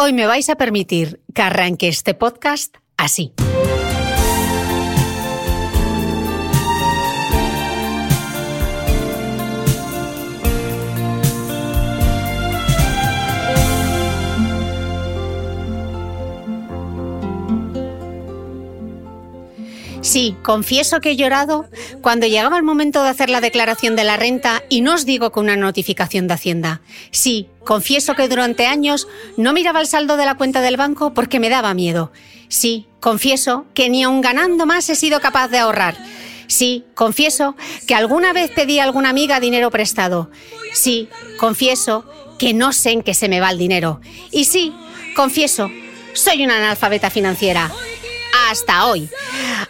Hoy me vais a permitir que arranque este podcast así. Sí, confieso que he llorado cuando llegaba el momento de hacer la declaración de la renta y no os digo con una notificación de Hacienda. Sí, confieso que durante años no miraba el saldo de la cuenta del banco porque me daba miedo. Sí, confieso que ni aun ganando más he sido capaz de ahorrar. Sí, confieso que alguna vez pedí a alguna amiga dinero prestado. Sí, confieso que no sé en qué se me va el dinero. Y sí, confieso, soy una analfabeta financiera hasta hoy.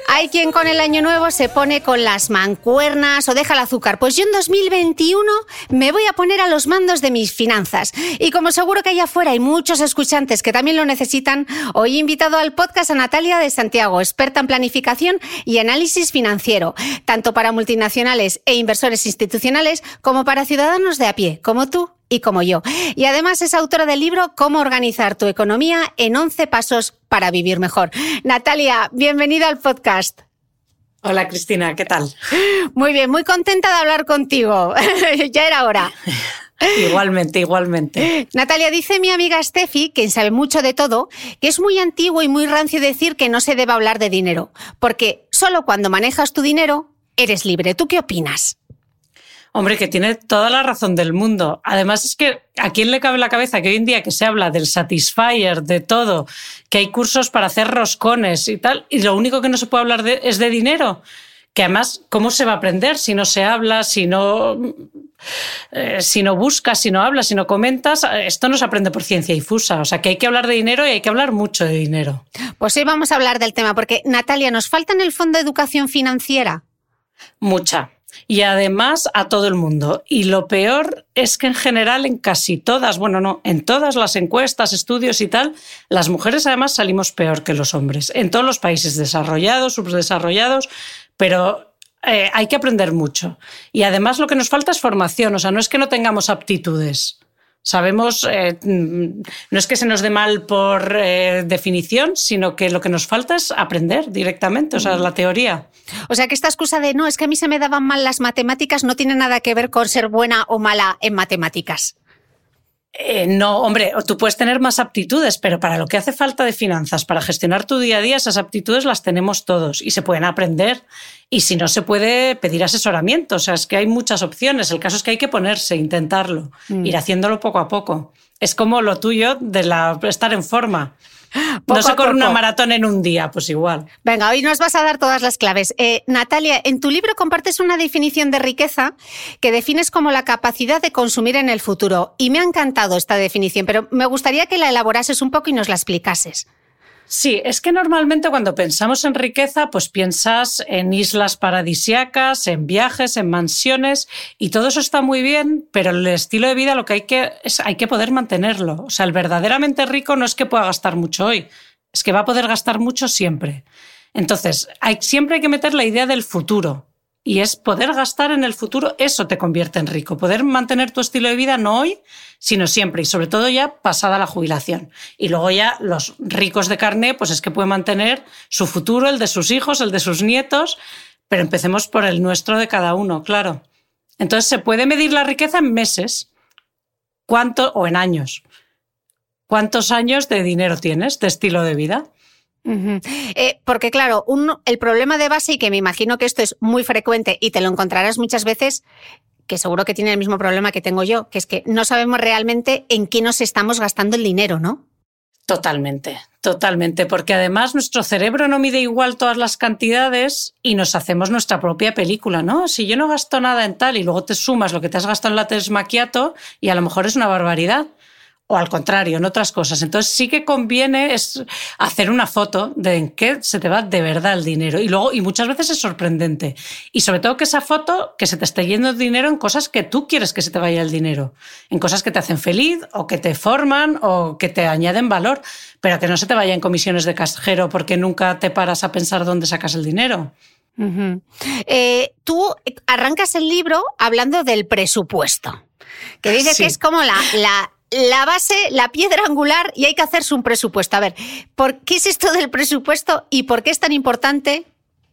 Hay quien con el año nuevo se pone con las mancuernas o deja el azúcar. Pues yo en 2021 me voy a poner a los mandos de mis finanzas. Y como seguro que allá afuera hay muchos escuchantes que también lo necesitan, hoy he invitado al podcast a Natalia de Santiago, experta en planificación y análisis financiero, tanto para multinacionales e inversores institucionales como para ciudadanos de a pie, como tú y como yo. Y además es autora del libro Cómo organizar tu economía en 11 pasos para vivir mejor. Natalia, bienvenida al podcast. Hola Cristina, ¿qué tal? Muy bien, muy contenta de hablar contigo. ya era hora. Igualmente, igualmente. Natalia, dice mi amiga Steffi, quien sabe mucho de todo, que es muy antiguo y muy rancio decir que no se debe hablar de dinero, porque solo cuando manejas tu dinero eres libre. ¿Tú qué opinas? Hombre, que tiene toda la razón del mundo. Además, es que a quién le cabe en la cabeza que hoy en día que se habla del Satisfyer, de todo, que hay cursos para hacer roscones y tal, y lo único que no se puede hablar de, es de dinero. Que además, ¿cómo se va a aprender si no se habla, si no, eh, si no buscas, si no hablas, si no comentas? Esto no se aprende por ciencia difusa. O sea, que hay que hablar de dinero y hay que hablar mucho de dinero. Pues hoy vamos a hablar del tema, porque Natalia, ¿nos falta en el Fondo de Educación Financiera? Mucha y además a todo el mundo. Y lo peor es que en general en casi todas, bueno, no, en todas las encuestas, estudios y tal, las mujeres además salimos peor que los hombres. En todos los países desarrollados, subdesarrollados, pero eh, hay que aprender mucho. Y además lo que nos falta es formación, o sea, no es que no tengamos aptitudes. Sabemos, eh, mm, no es que se nos dé mal por eh, definición, sino que lo que nos falta es aprender directamente, o sea, la teoría. O sea, que esta excusa de no, es que a mí se me daban mal las matemáticas no tiene nada que ver con ser buena o mala en matemáticas. Eh, no, hombre, tú puedes tener más aptitudes, pero para lo que hace falta de finanzas, para gestionar tu día a día, esas aptitudes las tenemos todos y se pueden aprender. Y si no se puede pedir asesoramiento, o sea, es que hay muchas opciones. El caso es que hay que ponerse, intentarlo, mm. ir haciéndolo poco a poco. Es como lo tuyo de la, estar en forma no se corre una maratón en un día, pues igual. Venga, hoy nos vas a dar todas las claves. Eh, Natalia, en tu libro compartes una definición de riqueza que defines como la capacidad de consumir en el futuro. Y me ha encantado esta definición, pero me gustaría que la elaborases un poco y nos la explicases. Sí, es que normalmente cuando pensamos en riqueza, pues piensas en islas paradisiacas, en viajes, en mansiones, y todo eso está muy bien, pero el estilo de vida lo que hay que es hay que poder mantenerlo. O sea, el verdaderamente rico no es que pueda gastar mucho hoy, es que va a poder gastar mucho siempre. Entonces, hay, siempre hay que meter la idea del futuro. Y es poder gastar en el futuro, eso te convierte en rico. Poder mantener tu estilo de vida no hoy, sino siempre. Y sobre todo ya pasada la jubilación. Y luego ya los ricos de carne, pues es que pueden mantener su futuro, el de sus hijos, el de sus nietos. Pero empecemos por el nuestro de cada uno, claro. Entonces se puede medir la riqueza en meses. ¿Cuánto? O en años. ¿Cuántos años de dinero tienes, de estilo de vida? Eh, porque claro, el problema de base, y que me imagino que esto es muy frecuente y te lo encontrarás muchas veces, que seguro que tiene el mismo problema que tengo yo, que es que no sabemos realmente en qué nos estamos gastando el dinero, ¿no? Totalmente, totalmente, porque además nuestro cerebro no mide igual todas las cantidades y nos hacemos nuestra propia película, ¿no? Si yo no gasto nada en tal y luego te sumas lo que te has gastado en la maquiato y a lo mejor es una barbaridad o al contrario, en otras cosas. Entonces sí que conviene es hacer una foto de en qué se te va de verdad el dinero. Y luego, y muchas veces es sorprendente. Y sobre todo que esa foto, que se te esté yendo el dinero en cosas que tú quieres que se te vaya el dinero. En cosas que te hacen feliz o que te forman o que te añaden valor. Pero que no se te vaya en comisiones de cajero porque nunca te paras a pensar dónde sacas el dinero. Eh, tú arrancas el libro hablando del presupuesto, que dice que es como la, la la base, la piedra angular y hay que hacerse un presupuesto. A ver, ¿por qué es esto del presupuesto y por qué es tan importante?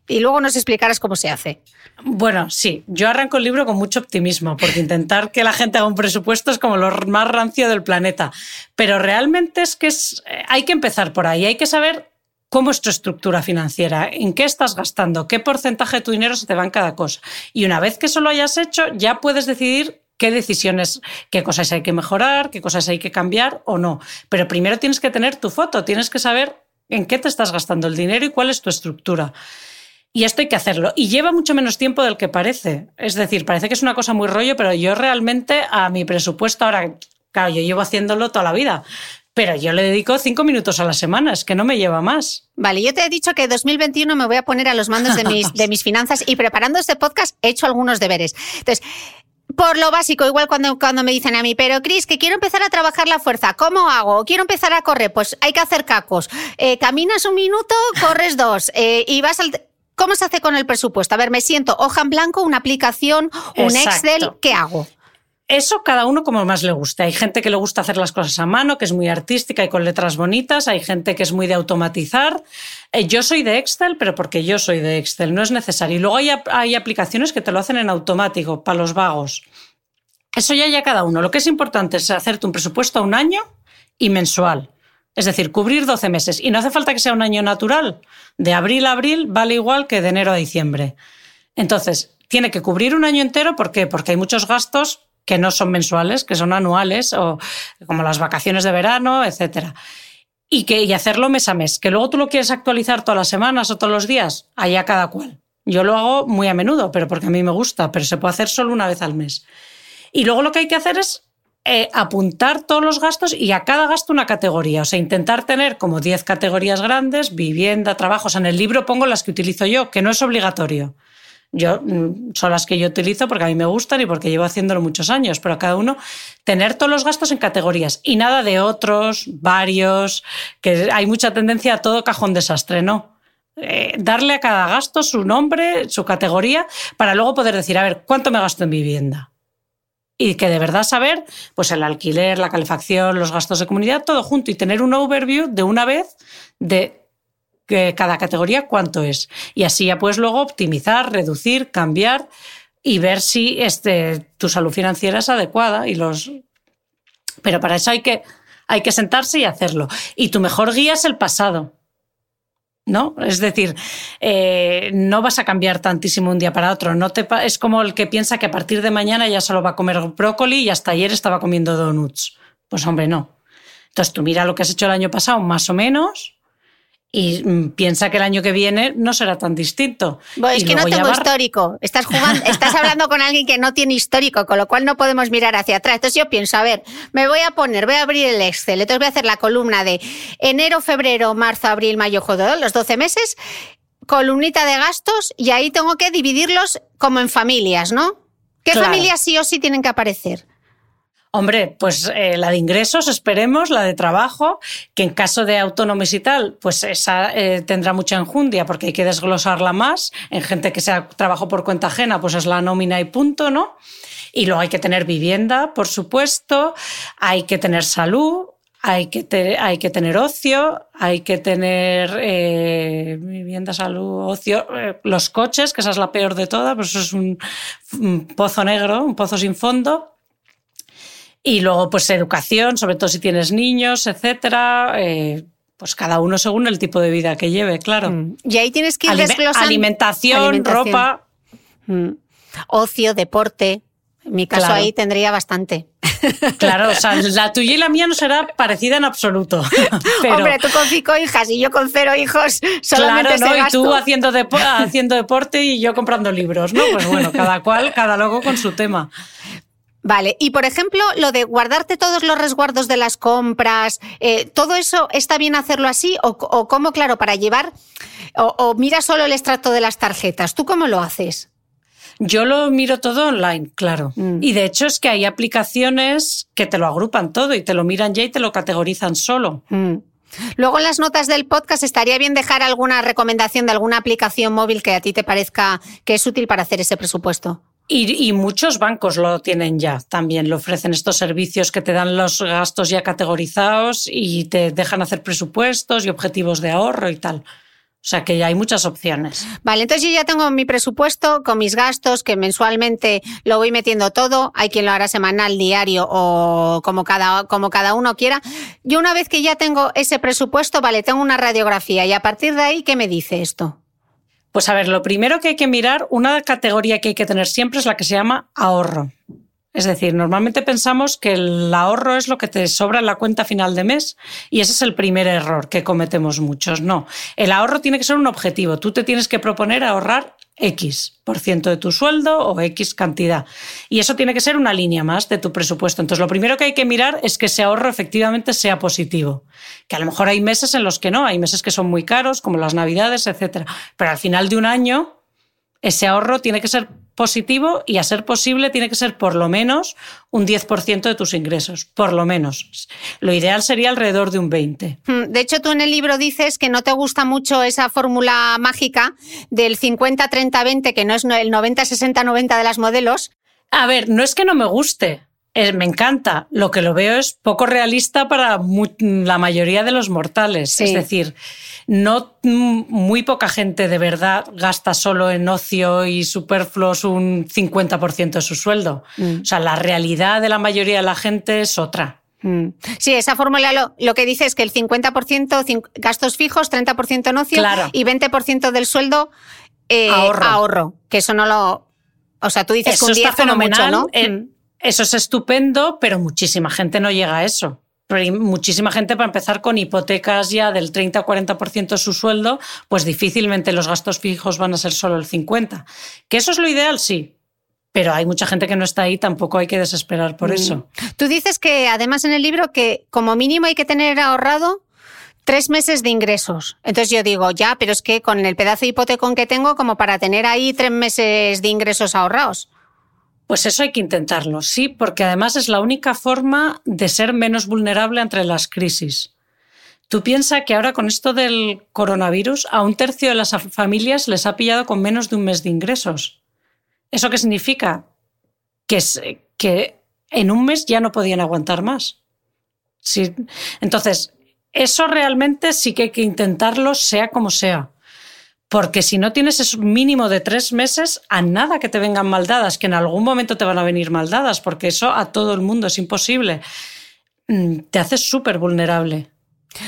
Y luego nos explicarás cómo se hace. Bueno, sí, yo arranco el libro con mucho optimismo, porque intentar que la gente haga un presupuesto es como lo más rancio del planeta. Pero realmente es que es, eh, hay que empezar por ahí, hay que saber cómo es tu estructura financiera, en qué estás gastando, qué porcentaje de tu dinero se te va en cada cosa. Y una vez que eso lo hayas hecho, ya puedes decidir qué decisiones, qué cosas hay que mejorar, qué cosas hay que cambiar o no. Pero primero tienes que tener tu foto, tienes que saber en qué te estás gastando el dinero y cuál es tu estructura. Y esto hay que hacerlo. Y lleva mucho menos tiempo del que parece. Es decir, parece que es una cosa muy rollo, pero yo realmente a mi presupuesto ahora, claro, yo llevo haciéndolo toda la vida. Pero yo le dedico cinco minutos a la semana, es que no me lleva más. Vale, yo te he dicho que 2021 me voy a poner a los mandos de mis, de mis finanzas y preparando este podcast he hecho algunos deberes. Entonces, por lo básico, igual cuando, cuando me dicen a mí, pero Cris, que quiero empezar a trabajar la fuerza, ¿cómo hago? Quiero empezar a correr, pues hay que hacer cacos. Eh, caminas un minuto, corres dos, eh, y vas al... ¿Cómo se hace con el presupuesto? A ver, me siento hoja en blanco, una aplicación, un Excel, ¿qué hago? Eso cada uno como más le guste. Hay gente que le gusta hacer las cosas a mano, que es muy artística y con letras bonitas. Hay gente que es muy de automatizar. Eh, yo soy de Excel, pero porque yo soy de Excel, no es necesario. Y luego hay, hay aplicaciones que te lo hacen en automático, para los vagos. Eso ya ya cada uno. Lo que es importante es hacerte un presupuesto a un año y mensual. Es decir, cubrir 12 meses. Y no hace falta que sea un año natural. De abril a abril vale igual que de enero a diciembre. Entonces, tiene que cubrir un año entero. ¿Por qué? Porque hay muchos gastos que no son mensuales, que son anuales, o como las vacaciones de verano, etcétera. Y, que, y hacerlo mes a mes. Que luego tú lo quieres actualizar todas las semanas o todos los días, allá cada cual. Yo lo hago muy a menudo, pero porque a mí me gusta, pero se puede hacer solo una vez al mes. Y luego lo que hay que hacer es eh, apuntar todos los gastos y a cada gasto una categoría. O sea, intentar tener como 10 categorías grandes, vivienda, trabajo. O sea, en el libro pongo las que utilizo yo, que no es obligatorio. Yo mm, son las que yo utilizo porque a mí me gustan y porque llevo haciéndolo muchos años, pero cada uno tener todos los gastos en categorías y nada de otros, varios, que hay mucha tendencia a todo cajón desastre, ¿no? Eh, darle a cada gasto su nombre, su categoría, para luego poder decir, a ver, ¿cuánto me gasto en vivienda? Y que de verdad saber, pues el alquiler, la calefacción, los gastos de comunidad, todo junto y tener un overview de una vez de cada categoría cuánto es. Y así ya puedes luego optimizar, reducir, cambiar y ver si este, tu salud financiera es adecuada y los Pero para eso hay que, hay que sentarse y hacerlo. Y tu mejor guía es el pasado. ¿no? Es decir, eh, no vas a cambiar tantísimo un día para otro. No te es como el que piensa que a partir de mañana ya solo va a comer brócoli y hasta ayer estaba comiendo donuts. Pues hombre, no. Entonces tú mira lo que has hecho el año pasado, más o menos, y mm, piensa que el año que viene no será tan distinto. es que no tengo histórico. Estás jugando, estás hablando con alguien que no tiene histórico, con lo cual no podemos mirar hacia atrás. Entonces yo pienso, a ver, me voy a poner, voy a abrir el Excel, entonces voy a hacer la columna de enero, febrero, marzo, abril, mayo, junio, los 12 meses, columnita de gastos y ahí tengo que dividirlos como en familias, ¿no? ¿Qué familias sí o sí tienen que aparecer? Hombre, pues eh, la de ingresos, esperemos, la de trabajo, que en caso de autónomos y tal, pues esa eh, tendrá mucha enjundia porque hay que desglosarla más. En gente que sea trabajo por cuenta ajena, pues es la nómina y punto, ¿no? Y luego hay que tener vivienda, por supuesto, hay que tener salud, hay que, hay que tener ocio, hay que tener eh, vivienda, salud, ocio, los coches, que esa es la peor de todas, pues eso es un pozo negro, un pozo sin fondo. Y luego, pues educación, sobre todo si tienes niños, etcétera. Eh, pues cada uno según el tipo de vida que lleve, claro. Mm. Y ahí tienes que ir desglosando. Alimentación, ropa. Mm. Ocio, deporte. En mi caso ahí tendría bastante. Claro, o sea, la tuya y la mía no será parecida en absoluto. Hombre, tú con cinco hijas y yo con cero hijos, solamente claro, ¿no? Y tú haciendo, haciendo deporte y yo comprando libros, ¿no? Pues bueno, cada cual, cada loco con su tema. Vale, y por ejemplo, lo de guardarte todos los resguardos de las compras, eh, ¿todo eso está bien hacerlo así? ¿O, o cómo, claro, para llevar, o, mira solo el extracto de las tarjetas? ¿Tú cómo lo haces? Yo lo miro todo online, claro. Mm. Y de hecho es que hay aplicaciones que te lo agrupan todo y te lo miran ya y te lo categorizan solo. Mm. Luego en las notas del podcast estaría bien dejar alguna recomendación de alguna aplicación móvil que a ti te parezca que es útil para hacer ese presupuesto. Y, muchos bancos lo tienen ya también, lo ofrecen estos servicios que te dan los gastos ya categorizados y te dejan hacer presupuestos y objetivos de ahorro y tal. O sea que ya hay muchas opciones. Vale, entonces yo ya tengo mi presupuesto con mis gastos, que mensualmente lo voy metiendo todo. Hay quien lo hará semanal, diario o como cada, como cada uno quiera. Yo una vez que ya tengo ese presupuesto, vale, tengo una radiografía y a partir de ahí, ¿qué me dice esto? Pues a ver, lo primero que hay que mirar, una categoría que hay que tener siempre es la que se llama ahorro. Es decir, normalmente pensamos que el ahorro es lo que te sobra en la cuenta final de mes y ese es el primer error que cometemos muchos. No, el ahorro tiene que ser un objetivo. Tú te tienes que proponer ahorrar X por ciento de tu sueldo o X cantidad. Y eso tiene que ser una línea más de tu presupuesto. Entonces, lo primero que hay que mirar es que ese ahorro efectivamente sea positivo. Que a lo mejor hay meses en los que no, hay meses que son muy caros, como las navidades, etc. Pero al final de un año, ese ahorro tiene que ser positivo y a ser posible tiene que ser por lo menos un 10% de tus ingresos, por lo menos. Lo ideal sería alrededor de un 20%. Hmm, de hecho, tú en el libro dices que no te gusta mucho esa fórmula mágica del 50-30-20, que no es el 90-60-90 de las modelos. A ver, no es que no me guste, me encanta. Lo que lo veo es poco realista para la mayoría de los mortales. Es decir, no muy poca gente de verdad gasta solo en ocio y superfluos un 50% de su sueldo. Mm. O sea, la realidad de la mayoría de la gente es otra. Mm. Sí, esa fórmula lo, que dice es que el 50% gastos fijos, 30% en ocio y 20% del sueldo eh, ahorro. Que eso no lo. O sea, tú dices que un 10 fenomenal, ¿no? Mm. Eso es estupendo, pero muchísima gente no llega a eso. muchísima gente, para empezar, con hipotecas ya del 30 o 40% de su sueldo, pues difícilmente los gastos fijos van a ser solo el 50%. ¿Que eso es lo ideal? Sí. Pero hay mucha gente que no está ahí, tampoco hay que desesperar por mm. eso. Tú dices que además en el libro que como mínimo hay que tener ahorrado tres meses de ingresos. Entonces yo digo, ya, pero es que con el pedazo de hipotecón que tengo, como para tener ahí tres meses de ingresos ahorrados. Pues eso hay que intentarlo, sí, porque además es la única forma de ser menos vulnerable ante las crisis. Tú piensas que ahora con esto del coronavirus a un tercio de las familias les ha pillado con menos de un mes de ingresos. ¿Eso qué significa? Que, que en un mes ya no podían aguantar más. Sí. Entonces, eso realmente sí que hay que intentarlo sea como sea. Porque si no tienes ese mínimo de tres meses, a nada que te vengan maldadas, que en algún momento te van a venir maldadas, porque eso a todo el mundo es imposible. mm, te haces súper vulnerable.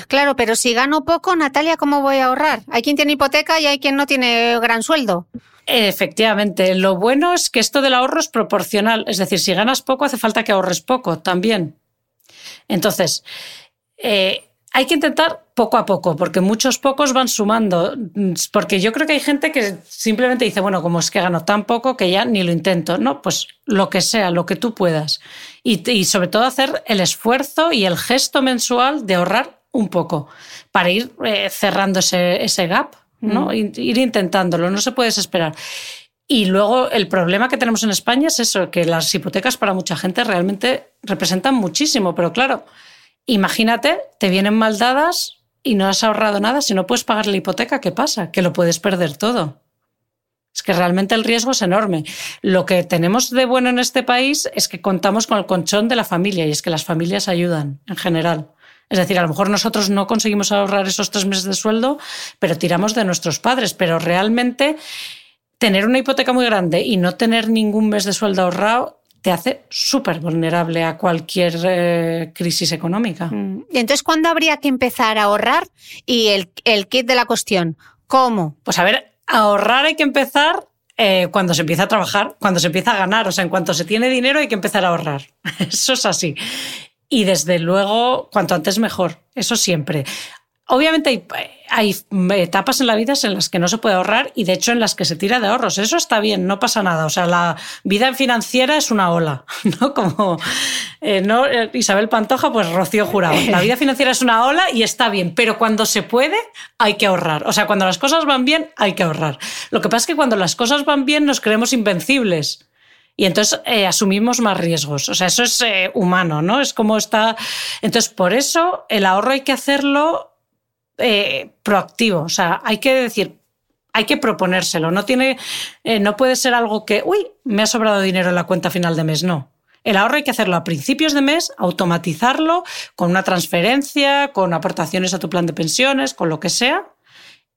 Claro, pero si gano poco, Natalia, ¿cómo voy a ahorrar? Hay quien tiene hipoteca y hay quien no tiene gran sueldo. Efectivamente, lo bueno es que esto del ahorro es proporcional, es decir, si ganas poco hace falta que ahorres poco también. Entonces, eh, hay que intentar poco a poco, porque muchos pocos van sumando, porque yo creo que hay gente que simplemente dice, bueno, como es que gano tan poco que ya ni lo intento, no, pues lo que sea, lo que tú puedas. Y, sobre todo hacer el esfuerzo y el gesto mensual de ahorrar un poco para ir eh, cerrando ese, gap, ¿no? Mm. Ir intentándolo, no se puede desesperar. Y luego el problema que tenemos en España es eso, que las hipotecas para mucha gente realmente representan muchísimo, pero claro, imagínate, te vienen mal dadas y no has ahorrado nada, si no puedes pagar la hipoteca, ¿qué pasa? Que lo puedes perder todo. Es que realmente el riesgo es enorme. Lo que tenemos de bueno en este país es que contamos con el conchón de la familia y es que las familias ayudan en general. Es decir, a lo mejor nosotros no conseguimos ahorrar esos tres meses de sueldo, pero tiramos de nuestros padres. Pero realmente tener una hipoteca muy grande y no tener ningún mes de sueldo ahorrado te hace súper vulnerable a cualquier eh, crisis económica. Mm. Y entonces, ¿cuándo habría que empezar a ahorrar? Y el, el kit de la cuestión, ¿cómo? Pues a ver, ahorrar hay que empezar eh, cuando se empieza a trabajar, cuando se empieza a ganar, o sea, en cuanto se tiene dinero hay que empezar a ahorrar. Eso es así. Y desde luego, cuanto antes mejor, eso siempre. Obviamente hay, etapas en la vida en las que no se puede ahorrar y de hecho en las que se tira de ahorros. Eso está bien, no pasa nada. O sea, la vida financiera es una ola, ¿no? Como eh, ¿no? Eh, Isabel Pantoja, pues Rocío Jurado. La vida financiera es una ola y está bien, pero cuando se puede hay que ahorrar. O sea, cuando las cosas van bien hay que ahorrar. Lo que pasa es que cuando las cosas van bien nos creemos invencibles y entonces eh, asumimos más riesgos. O sea, eso es humano, ¿no? Es como está. Entonces, por eso el ahorro hay que hacerlo eh, proactivo. O sea, hay que decir, hay que proponérselo. No, tiene, eh, no puede ser algo que, uy, me ha sobrado dinero en la cuenta final de mes. No. El ahorro hay que hacerlo a principios de mes, automatizarlo con una transferencia, con aportaciones a tu plan de pensiones, con lo que sea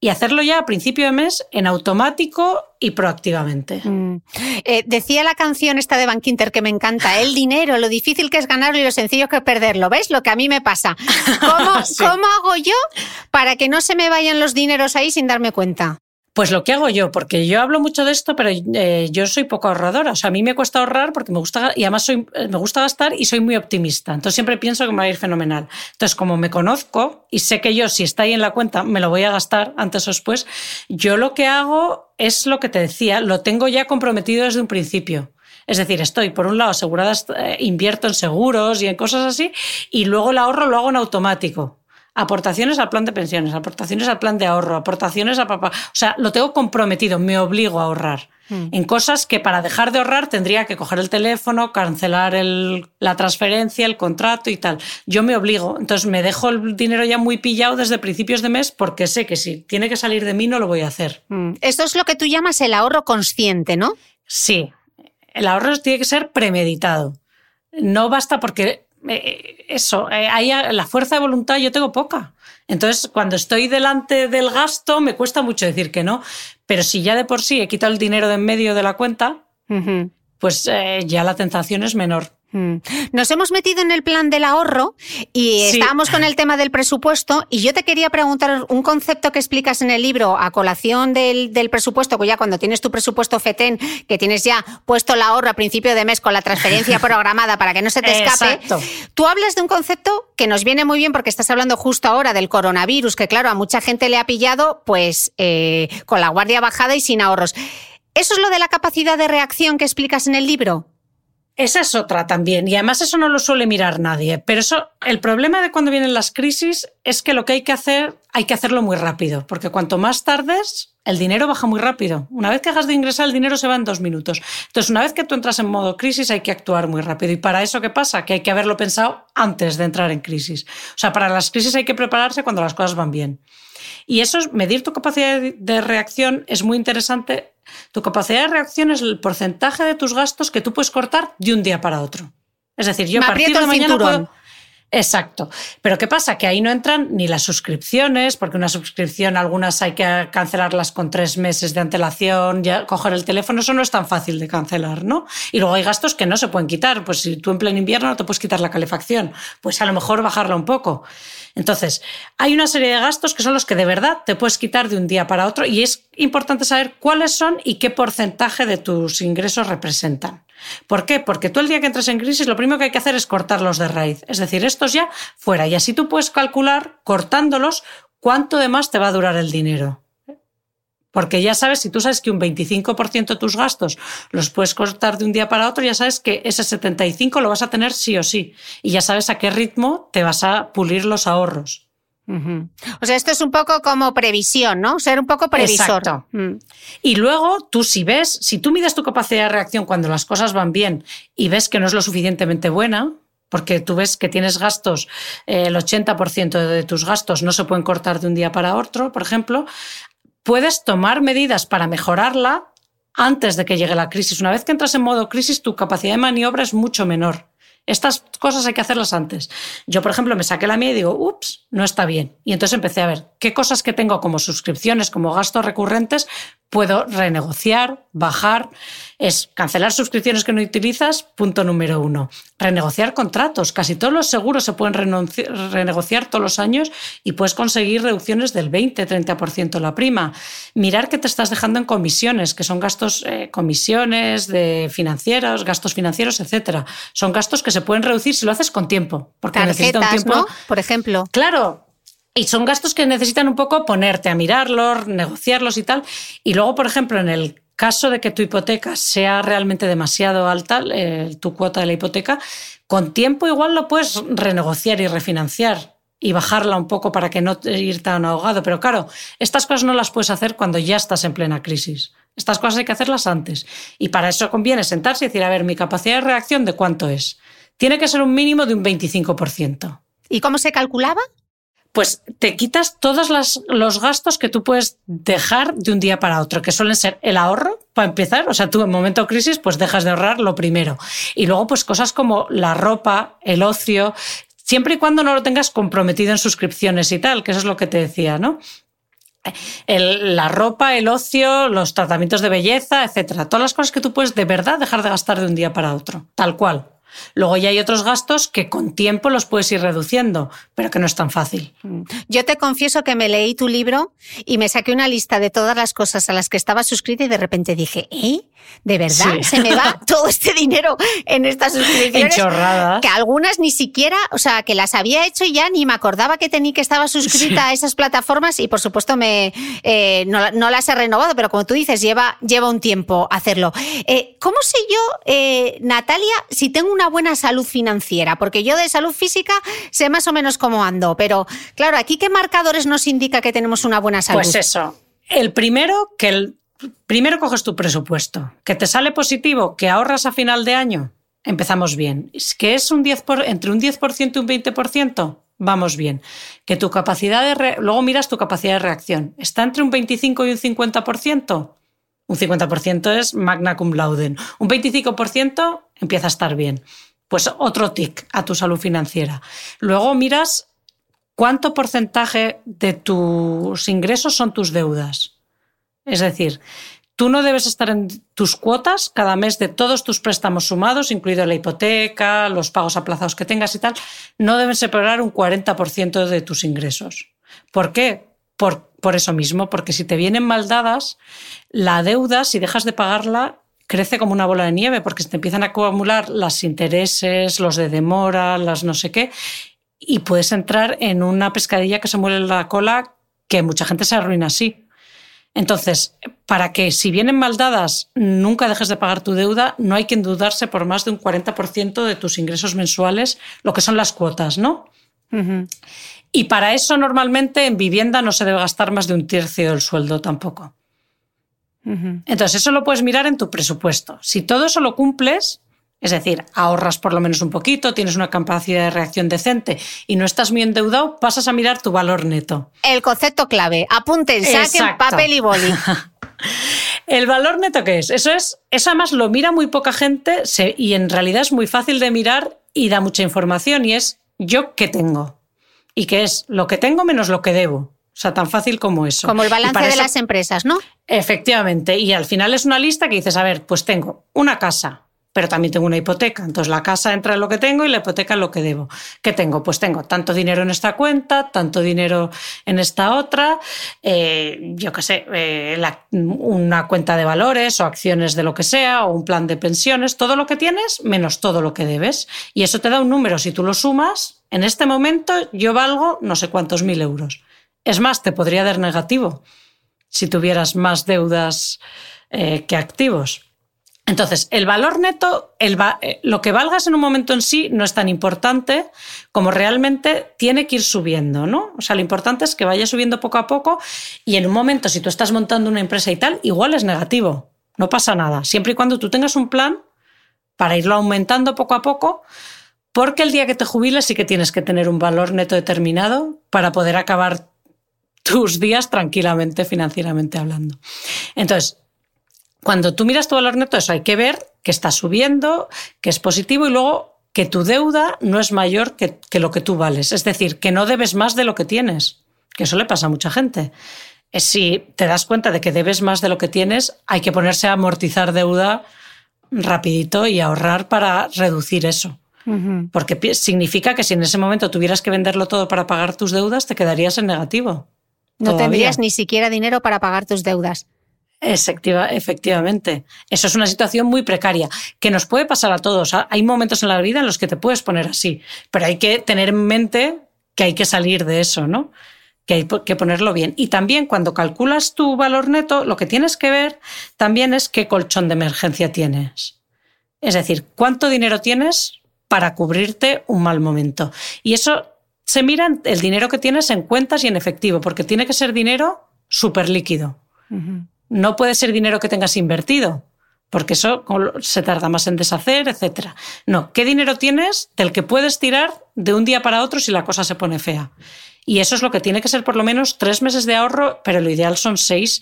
y hacerlo ya a principio de mes en automático y proactivamente. Mm. Eh, decía la canción esta de Van Quinter que me encanta, el dinero, lo difícil que es ganarlo y lo sencillo que es perderlo. ¿Ves? Lo que a mí me pasa. ¿Cómo, ¿Cómo hago yo para que no se me vayan los dineros ahí sin darme cuenta? Pues lo que hago yo, porque yo hablo mucho de esto, pero eh, yo soy poco ahorradora. O sea, a mí me cuesta ahorrar porque me gusta y además soy, eh, me gusta gastar y soy muy optimista. Entonces siempre pienso que me va a ir fenomenal. Entonces, como me conozco y sé que yo, si está ahí en la cuenta, me lo voy a gastar antes o después, yo lo que hago es lo que te decía, lo tengo ya comprometido desde un principio. Es decir, estoy por un lado asegurada, eh, invierto en seguros y en cosas así, y luego el ahorro lo hago en automático aportaciones al plan de pensiones, aportaciones al plan de ahorro, aportaciones a papá. O sea, lo tengo comprometido, me obligo a ahorrar. Hmm. En cosas que para dejar de ahorrar tendría que coger el teléfono, cancelar la transferencia, el contrato y tal. Yo me obligo. Entonces me dejo el dinero ya muy pillado desde principios de mes porque sé que si tiene que salir de mí no lo voy a hacer. Hmm. Esto es lo que tú llamas el ahorro consciente, ¿no? Sí. El ahorro tiene que ser premeditado. No basta porque eh, eso, eh, ahí la fuerza de voluntad yo tengo poca. Entonces, cuando estoy delante del gasto, me cuesta mucho decir que no. Pero si ya de por sí he quitado el dinero de en medio de la cuenta, pues eh, ya la tentación es menor. Mm. Nos hemos metido en el plan del ahorro y estábamos con el tema del presupuesto y yo te quería preguntar un concepto que explicas en el libro a colación del, presupuesto, que ya cuando tienes tu presupuesto FETEN, que tienes ya puesto el ahorro a principio de mes con la transferencia programada para que no se te escape, tú hablas de un concepto que nos viene muy bien porque estás hablando justo ahora del coronavirus, que claro, a mucha gente le ha pillado pues eh, con la guardia bajada y sin ahorros. ¿Eso es lo de la capacidad de reacción que explicas en el libro? Esa es otra también, y además eso no lo suele mirar nadie. Pero eso, el problema de cuando vienen las crisis es que lo que hay que hacer, hay que hacerlo muy rápido, porque cuanto más tardes, el dinero baja muy rápido. Una vez que hagas de ingresar, el dinero se va en dos minutos. Entonces, una vez que tú entras en modo crisis, hay que actuar muy rápido. ¿Y para eso qué pasa? Que hay que haberlo pensado antes de entrar en crisis. O sea, para las crisis hay que prepararse cuando las cosas van bien. Y eso es, medir tu capacidad de reacción es muy interesante tu capacidad de reacción es el porcentaje de tus gastos que tú puedes cortar de un día para otro. Es decir, yo a partir de mañana puedo... Exacto. Pero ¿qué pasa? Que ahí no entran ni las suscripciones, porque una suscripción, algunas hay que cancelarlas con tres meses de antelación, ya coger el teléfono, eso no es tan fácil de cancelar, ¿no? Y luego hay gastos que no se pueden quitar. Pues si tú en pleno invierno no te puedes quitar la calefacción, pues a lo mejor bajarla un poco. Entonces, hay una serie de gastos que son los que de verdad te puedes quitar de un día para otro y es importante saber cuáles son y qué porcentaje de tus ingresos representan. ¿Por qué? Porque tú el día que entres en crisis lo primero que hay que hacer es cortarlos de raíz. Es decir, estos ya fuera. Y así tú puedes calcular, cortándolos, cuánto de más te va a durar el dinero. Porque ya sabes, si tú sabes que un 25% de tus gastos los puedes cortar de un día para otro, ya sabes que ese 75% lo vas a tener sí o sí. Y ya sabes a qué ritmo te vas a pulir los ahorros. O sea, esto es un poco como previsión, ¿no? Ser un poco previsor. Exacto. Mm. Y luego tú si ves, si tú mides tu capacidad de reacción cuando las cosas van bien y ves que no es lo suficientemente buena, porque tú ves que tienes gastos, eh, el 80% de tus gastos no se pueden cortar de un día para otro, por ejemplo, puedes tomar medidas para mejorarla antes de que llegue la crisis. Una vez que entras en modo crisis, tu capacidad de maniobra es mucho menor. Estas cosas hay que hacerlas antes. Yo, por ejemplo, me saqué la mía y digo, ups, no está bien. Y entonces empecé a ver qué cosas que tengo como suscripciones, como gastos recurrentes, puedo renegociar, bajar. Es cancelar suscripciones que no utilizas, punto número uno. Renegociar contratos. Casi todos los seguros se pueden renegociar todos los años y puedes conseguir reducciones del 20-30% la prima. Mirar qué te estás dejando en comisiones, que son gastos, eh, comisiones de financieros, gastos financieros, etcétera. Son gastos que se pueden reducir si lo haces con tiempo. Porque necesita un tiempo. ¿no? Por ejemplo. Claro, y son gastos que necesitan un poco ponerte a mirarlos, negociarlos y tal. Y luego, por ejemplo, en el caso de que tu hipoteca sea realmente demasiado alta, eh, tu cuota de la hipoteca, con tiempo igual lo puedes renegociar y refinanciar y bajarla un poco para que no ir tan ahogado. Pero claro, estas cosas no las puedes hacer cuando ya estás en plena crisis. Estas cosas hay que hacerlas antes. Y para eso conviene sentarse y decir, a ver, mi capacidad de reacción de cuánto es. Tiene que ser un mínimo de un 25%. ¿Y cómo se calculaba? Pues te quitas todos los gastos que tú puedes dejar de un día para otro, que suelen ser el ahorro, para empezar, o sea, tú en momento de crisis, pues dejas de ahorrar lo primero. Y luego, pues cosas como la ropa, el ocio, siempre y cuando no lo tengas comprometido en suscripciones y tal, que eso es lo que te decía, ¿no? la ropa, el ocio, los tratamientos de belleza, etcétera. Todas las cosas que tú puedes de verdad dejar de gastar de un día para otro, tal cual. Luego ya hay otros gastos que con tiempo los puedes ir reduciendo, pero que no es tan fácil. Mm. Yo te confieso que me leí tu libro y me saqué una lista de todas las cosas a las que estaba suscrita y de repente dije, ¿eh? ¿De verdad? Se me va todo este dinero en estas suscripciones. En que algunas ni siquiera, o sea, que las había hecho y ya ni me acordaba que tenía que estaba suscrita a esas plataformas y por supuesto me eh, no, las he renovado, pero como tú dices, lleva, lleva un tiempo hacerlo. Eh, ¿Cómo sé yo, eh, Natalia, si tengo una una buena salud financiera? Porque yo de salud física sé más o menos cómo ando, pero claro, aquí qué marcadores nos indica que tenemos una buena salud. Pues eso. El primero, que el primero coges tu presupuesto, que te sale positivo, que ahorras a final de año, empezamos bien. Que es un 10 por, entre un 10% y un 20%, vamos bien. Que tu capacidad de luego miras tu capacidad de reacción, está entre un 25 y un 50%. Un 50% es magna cum laude. Un 25% empieza a estar bien. Pues otro tic a tu salud financiera. Luego miras cuánto porcentaje de tus ingresos son tus deudas. Es decir, tú no debes estar en tus cuotas cada mes de todos tus préstamos sumados, incluido la hipoteca, los pagos aplazados que tengas y tal, no deben separar un 40% de tus ingresos. ¿Por qué? por, eso mismo, porque si te vienen mal dadas, la deuda, si dejas de pagarla, crece como una bola de nieve, porque se te empiezan a acumular los intereses, los de demora, las no sé qué, y puedes entrar en una pescadilla que se muere la cola, que mucha gente se arruina así. Entonces, para que si vienen mal dadas nunca dejes de pagar tu deuda, no hay que endeudarse por más de un 40% de tus ingresos mensuales, lo que son las cuotas, ¿no? Y para eso normalmente en vivienda no se debe gastar más de un tercio del sueldo tampoco. Entonces eso lo puedes mirar en tu presupuesto. Si todo eso lo cumples, es decir, ahorras por lo menos un poquito, tienes una capacidad de reacción decente y no estás muy endeudado, pasas a mirar tu valor neto. El concepto clave. Apunten, saquen papel y boli. El valor neto, ¿qué es? Eso es, eso además lo mira muy poca gente y en realidad es muy fácil de mirar y da mucha información y es yo qué tengo y qué es lo que tengo menos lo que debo. O sea, tan fácil como eso. Como el balance de eso- las empresas, ¿no? Efectivamente. Y al final es una lista que dices, a ver, pues tengo una casa, pero también tengo una hipoteca. Entonces la casa entra en lo que tengo y la hipoteca en lo que debo. ¿Qué tengo? Pues tengo tanto dinero en esta cuenta, tanto dinero en esta otra, eh, yo qué sé, eh, una cuenta de valores o acciones de lo que sea, o un plan de pensiones, todo lo que tienes menos todo lo que debes. Y eso te da un número. Si tú lo sumas, en este momento yo valgo no sé cuántos mil euros. Es más, te podría dar negativo si tuvieras más deudas eh, que activos. Entonces, el valor neto, eh, lo que valgas en un momento en sí no es tan importante como realmente tiene que ir subiendo, ¿no? O sea, lo importante es que vaya subiendo poco a poco y en un momento, si tú estás montando una empresa y tal, igual es negativo, no pasa nada, siempre y cuando tú tengas un plan para irlo aumentando poco a poco, porque el día que te jubiles sí que tienes que tener un valor neto determinado para poder acabar tus días tranquilamente financieramente hablando. Entonces, cuando tú miras tu valor neto, eso hay que ver que está subiendo, que es positivo y luego que tu deuda no es mayor que, que lo que tú vales. Es decir, que no debes más de lo que tienes, que eso le pasa a mucha gente. Es Si te das cuenta de que debes más de lo que tienes, hay que ponerse a amortizar deuda rapidito y ahorrar para reducir eso. Porque significa que si en ese momento tuvieras que venderlo todo para pagar tus deudas, te quedarías en negativo. No Todavía. tendrías ni siquiera dinero para pagar tus deudas. Efectiva- efectivamente. Eso es una situación muy precaria, que nos puede pasar a todos. Ha- Hay momentos en la vida en los que te puedes poner así, pero hay que tener en mente que hay que salir de eso, ¿no? Que hay que ponerlo bien. Y también cuando calculas tu valor neto, lo que tienes que ver también es qué colchón de emergencia tienes. Es decir, cuánto dinero tienes para cubrirte un mal momento. Y eso se mira el dinero que tienes en cuentas y en efectivo, porque tiene que ser dinero súper líquido. No puede ser dinero que tengas invertido, porque eso se tarda más en deshacer, etc. No, ¿qué dinero tienes del que puedes tirar de un día para otro si la cosa se pone fea? Y eso es lo que tiene que ser por lo menos tres meses de ahorro, pero lo ideal son seis.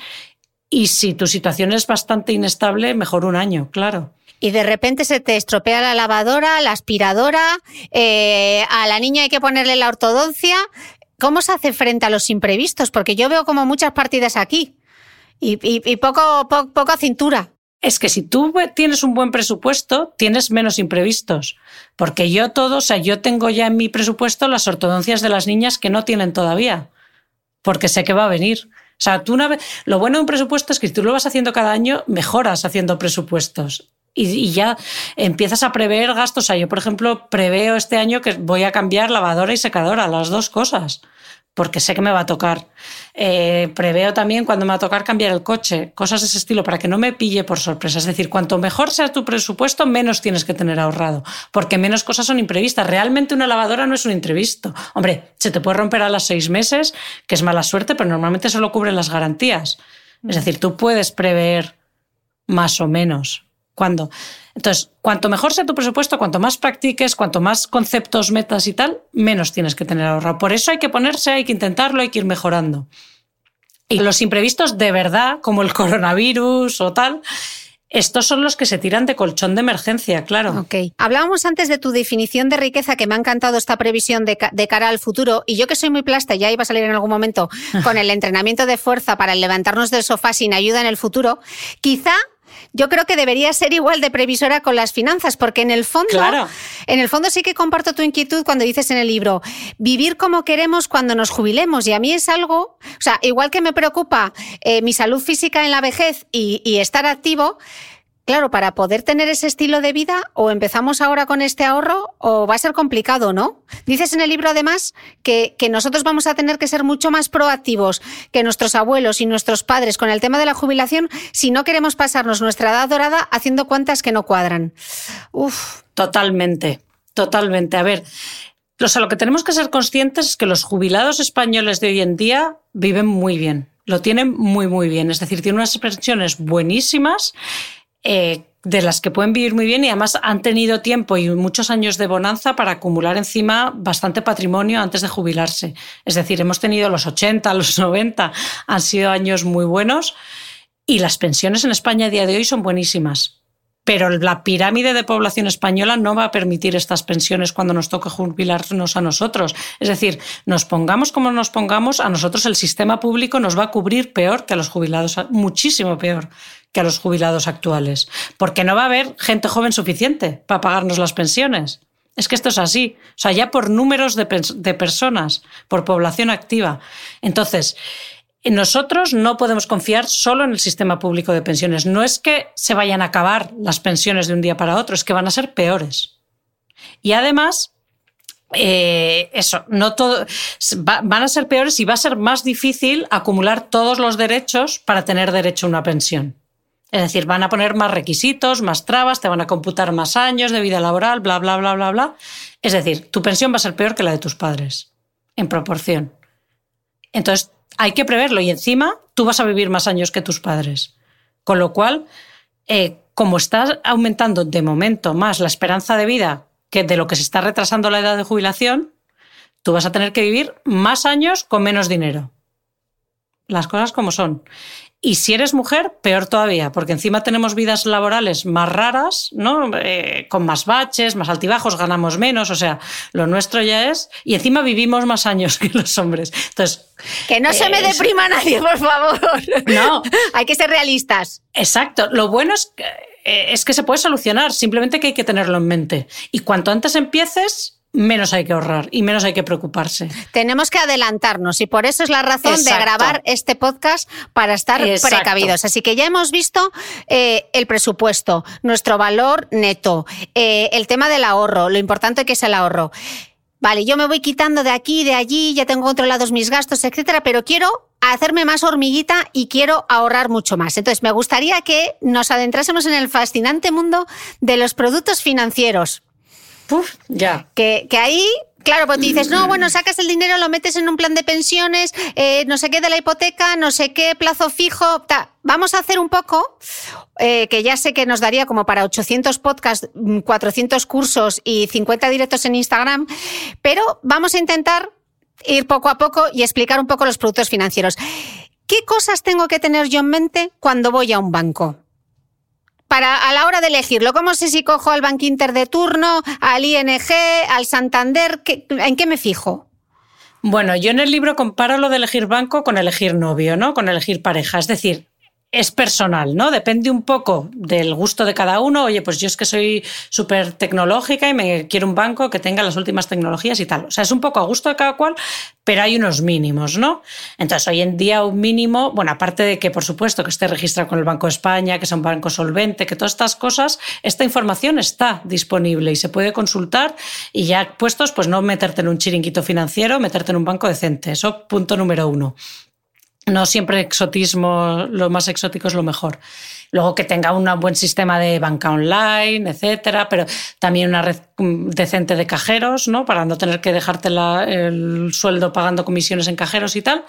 Y si tu situación es bastante inestable, mejor un año, claro. Y de repente se te estropea la lavadora, la aspiradora, eh, a la niña hay que ponerle la ortodoncia. ¿Cómo se hace frente a los imprevistos? Porque yo veo como muchas partidas aquí y, poco, po- poca cintura. Es que si tú tienes un buen presupuesto, tienes menos imprevistos. Porque yo todo, o sea, yo tengo ya en mi presupuesto las ortodoncias de las niñas que no tienen todavía. Porque sé que va a venir. O sea, tú una vez, lo bueno de un presupuesto es que si tú lo vas haciendo cada año, mejoras haciendo presupuestos. Y, y ya empiezas a prever gastos. O sea, yo, por ejemplo, preveo este año que voy a cambiar lavadora y secadora, las dos cosas porque sé que me va a tocar. Eh, preveo también cuando me va a tocar cambiar el coche, cosas de ese estilo, para que no me pille por sorpresa. Es decir, cuanto mejor sea tu presupuesto, menos tienes que tener ahorrado, porque menos cosas son imprevistas. Realmente una lavadora no es un imprevisto. Hombre, se te puede romper a los seis meses, que es mala suerte, pero normalmente solo cubren las garantías. Es decir, tú puedes prever más o menos. Cuando. Entonces, cuanto mejor sea tu presupuesto, cuanto más practiques, cuanto más conceptos, metas y tal, menos tienes que tener ahorrado. Por eso hay que ponerse, hay que intentarlo, hay que ir mejorando. Y los imprevistos de verdad, como el coronavirus o tal, estos son los que se tiran de colchón de emergencia, claro. Ok. Hablábamos antes de tu definición de riqueza, que me ha encantado esta previsión de, ca- de cara al futuro. Y yo que soy muy plasta, ya iba a salir en algún momento con el entrenamiento de fuerza para levantarnos del sofá sin ayuda en el futuro, quizá yo creo que debería ser igual de previsora con las finanzas, porque en el fondo, Claro. en el fondo sí que comparto tu inquietud cuando dices en el libro, vivir como queremos cuando nos jubilemos. Y a mí es algo, o sea, igual que me preocupa eh, mi salud física en la vejez y, y estar activo, Claro, para poder tener ese estilo de vida, o empezamos ahora con este ahorro, o va a ser complicado, ¿no? Dices en el libro, además, que, que nosotros vamos a tener que ser mucho más proactivos que nuestros abuelos y nuestros padres con el tema de la jubilación si no queremos pasarnos nuestra edad dorada haciendo cuentas que no cuadran. Uf, Totalmente, totalmente. A ver, lo que tenemos que ser conscientes es que los jubilados españoles de hoy en día viven muy bien, lo tienen muy, muy bien. Es decir, tienen unas pensiones buenísimas. Eh, de las que pueden vivir muy bien y además han tenido tiempo y muchos años de bonanza para acumular encima bastante patrimonio antes de jubilarse. Es decir, hemos tenido los 80, los 90, han sido años muy buenos y las pensiones en España a día de hoy son buenísimas pero la pirámide de población española no va a permitir estas pensiones cuando nos toque jubilarnos a nosotros. Es decir, nos pongamos como nos pongamos, a nosotros el sistema público nos va a cubrir peor que a los jubilados, muchísimo peor que a los jubilados actuales, porque no va a haber gente joven suficiente para pagarnos las pensiones. Es que esto es así, o sea, ya por números de, personas, por población activa. Entonces, nosotros no podemos confiar solo en el sistema público de pensiones. No es que se vayan a acabar las pensiones de un día para otro, es que van a ser peores. Y además, eh, eso, no todo, van a ser peores y va a ser más difícil acumular todos los derechos para tener derecho a una pensión. Es decir, van a poner más requisitos, más trabas, te van a computar más años de vida laboral, bla, bla, bla, bla, bla. Es decir, tu pensión va a ser peor que la de tus padres, en proporción. Entonces, hay que preverlo y encima tú vas a vivir más años que tus padres. Con lo cual, eh, como está aumentando de momento más la esperanza de vida que de lo que se está retrasando la edad de jubilación, tú vas a tener que vivir más años con menos dinero. Las cosas como son. Y si eres mujer, peor todavía, porque encima tenemos vidas laborales más raras, ¿no? Eh, con más baches, más altibajos, ganamos menos, o sea, lo nuestro ya es. Y encima vivimos más años que los hombres. Entonces. Que no se me deprima nadie, por favor. No. hay que ser realistas. Exacto. Lo bueno es que, eh, es que se puede solucionar, simplemente que hay que tenerlo en mente. Y cuanto antes empieces, menos hay que ahorrar y menos hay que preocuparse. Tenemos que adelantarnos y por eso es la razón de grabar este podcast para estar precavidos. Así que ya hemos visto eh, el presupuesto, nuestro valor neto, eh, el tema del ahorro, lo importante que es el ahorro. Vale, yo me voy quitando de aquí, de allí, ya tengo controlados mis gastos, etcétera, pero quiero hacerme más hormiguita y quiero ahorrar mucho más. Entonces, me gustaría que nos adentrásemos en el fascinante mundo de los productos financieros ya. Que, que ahí Claro, pues dices, no, bueno, sacas el dinero, lo metes en un plan de pensiones, eh, no sé qué de la hipoteca, no sé qué plazo fijo. Vamos a hacer un poco, eh, que ya sé que nos daría como para 800 podcasts, 400 cursos y 50 directos en Instagram, pero vamos a intentar ir poco a poco y explicar un poco los productos financieros. ¿Qué cosas tengo que tener yo en mente cuando voy a un banco? Para a la hora de elegirlo, ¿cómo sé si cojo al Bank de turno, al ING, al Santander? ¿En qué me fijo? Bueno, yo en el libro comparo lo de elegir banco con elegir novio, ¿no? Con elegir pareja. Es decir, es personal, ¿no? Depende un poco del gusto de cada uno. Oye, pues yo es que soy súper tecnológica y me quiero un banco que tenga las últimas tecnologías y tal. O sea, es un poco a gusto de cada cual, pero hay unos mínimos, ¿no? Entonces, hoy en día un mínimo, bueno, aparte de que, por supuesto, que esté registrado con el Banco de España, que sea un banco solvente, que todas estas cosas, esta información está disponible y se puede consultar y ya puestos, pues no meterte en un chiringuito financiero, meterte en un banco decente. Eso, punto número uno no siempre exotismo, lo más exótico es lo mejor. Luego que tenga un buen sistema de banca online, etcétera, pero también una red decente de cajeros, ¿no? Para no tener que dejarte el sueldo pagando comisiones en cajeros y tal.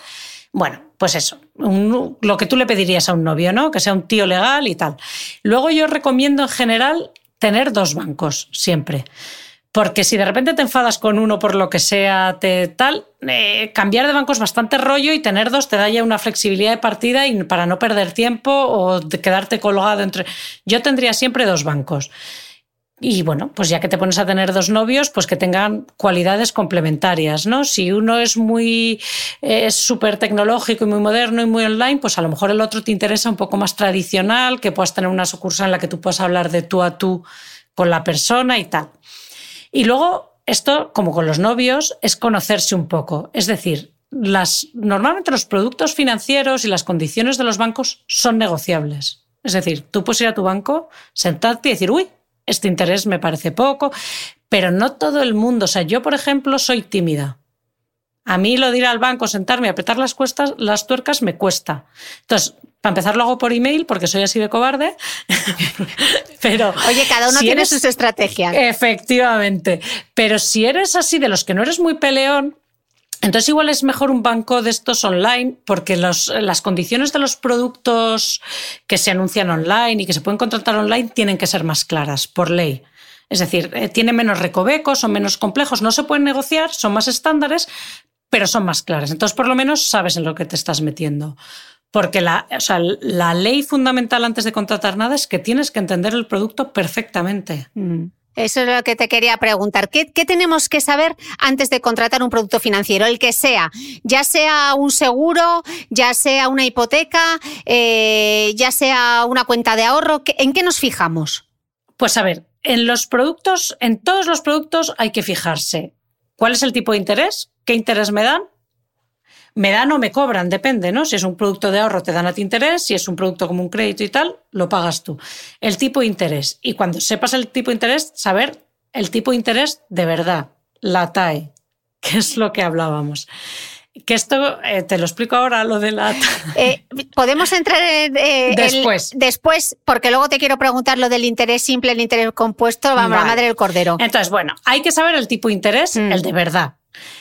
Bueno, pues eso, lo que tú le pedirías a un novio, ¿no? Que sea un tío legal y tal. Luego yo recomiendo en general tener dos bancos, siempre. Porque si de repente te enfadas con uno por lo que sea, te, tal, eh, cambiar de banco es bastante rollo y tener dos te da ya una flexibilidad de partida y para no perder tiempo o quedarte colgado entre. Yo tendría siempre dos bancos. Y bueno, pues ya que te pones a tener dos novios, pues que tengan cualidades complementarias, ¿no? Si uno es muy es súper tecnológico y muy moderno y muy online, pues a lo mejor el otro te interesa un poco más tradicional, que puedas tener una sucursal en la que tú puedas hablar de tú a tú con la persona y tal. Y luego, esto, como con los novios, es conocerse un poco. Es decir, las, normalmente los productos financieros y las condiciones de los bancos son negociables. Es decir, tú puedes ir a tu banco, sentarte y decir, uy, este interés me parece poco, pero no todo el mundo. O sea, yo, por ejemplo, soy tímida. A mí lo de ir al banco, sentarme y apretar las, cuestas, las tuercas me cuesta. Entonces, para empezar lo hago por email porque soy así de cobarde. Pero Oye, cada uno tiene sus estrategias. Efectivamente. Pero si eres así de los que no eres muy peleón, entonces igual es mejor un banco de estos online porque las condiciones de los productos que se anuncian online y que se pueden contratar online tienen que ser más claras por ley. Es decir, eh, tienen menos recovecos, son menos complejos, no se pueden negociar, son más estándares, pero son más claras. Entonces, por lo menos sabes en lo que te estás metiendo. Porque la, o sea, la ley fundamental antes de contratar nada es que tienes que entender el producto perfectamente. Mm. Eso es lo que te quería preguntar. ¿Qué, ¿Qué, tenemos que saber antes de contratar un producto financiero? El que sea, ya sea un seguro, ya sea una hipoteca, eh, ya sea una cuenta de ahorro. ¿En qué nos fijamos? Pues a ver, en los productos, en todos los productos hay que fijarse cuál es el tipo de interés, qué interés me dan, me dan o me cobran, depende, ¿no? Si es un producto de ahorro te dan a ti interés, si es un producto como un crédito y tal, lo pagas tú. El tipo de interés. Y cuando sepas el tipo de interés, saber el tipo de interés de verdad, la TAE, que es lo que hablábamos. Que esto eh, te lo explico ahora, lo de la. Eh, Podemos entrar en, eh, después. después, porque luego te quiero preguntar lo del interés simple, el interés compuesto, vamos, la madre del cordero. Entonces, bueno, hay que saber el tipo de interés, mm. el de verdad.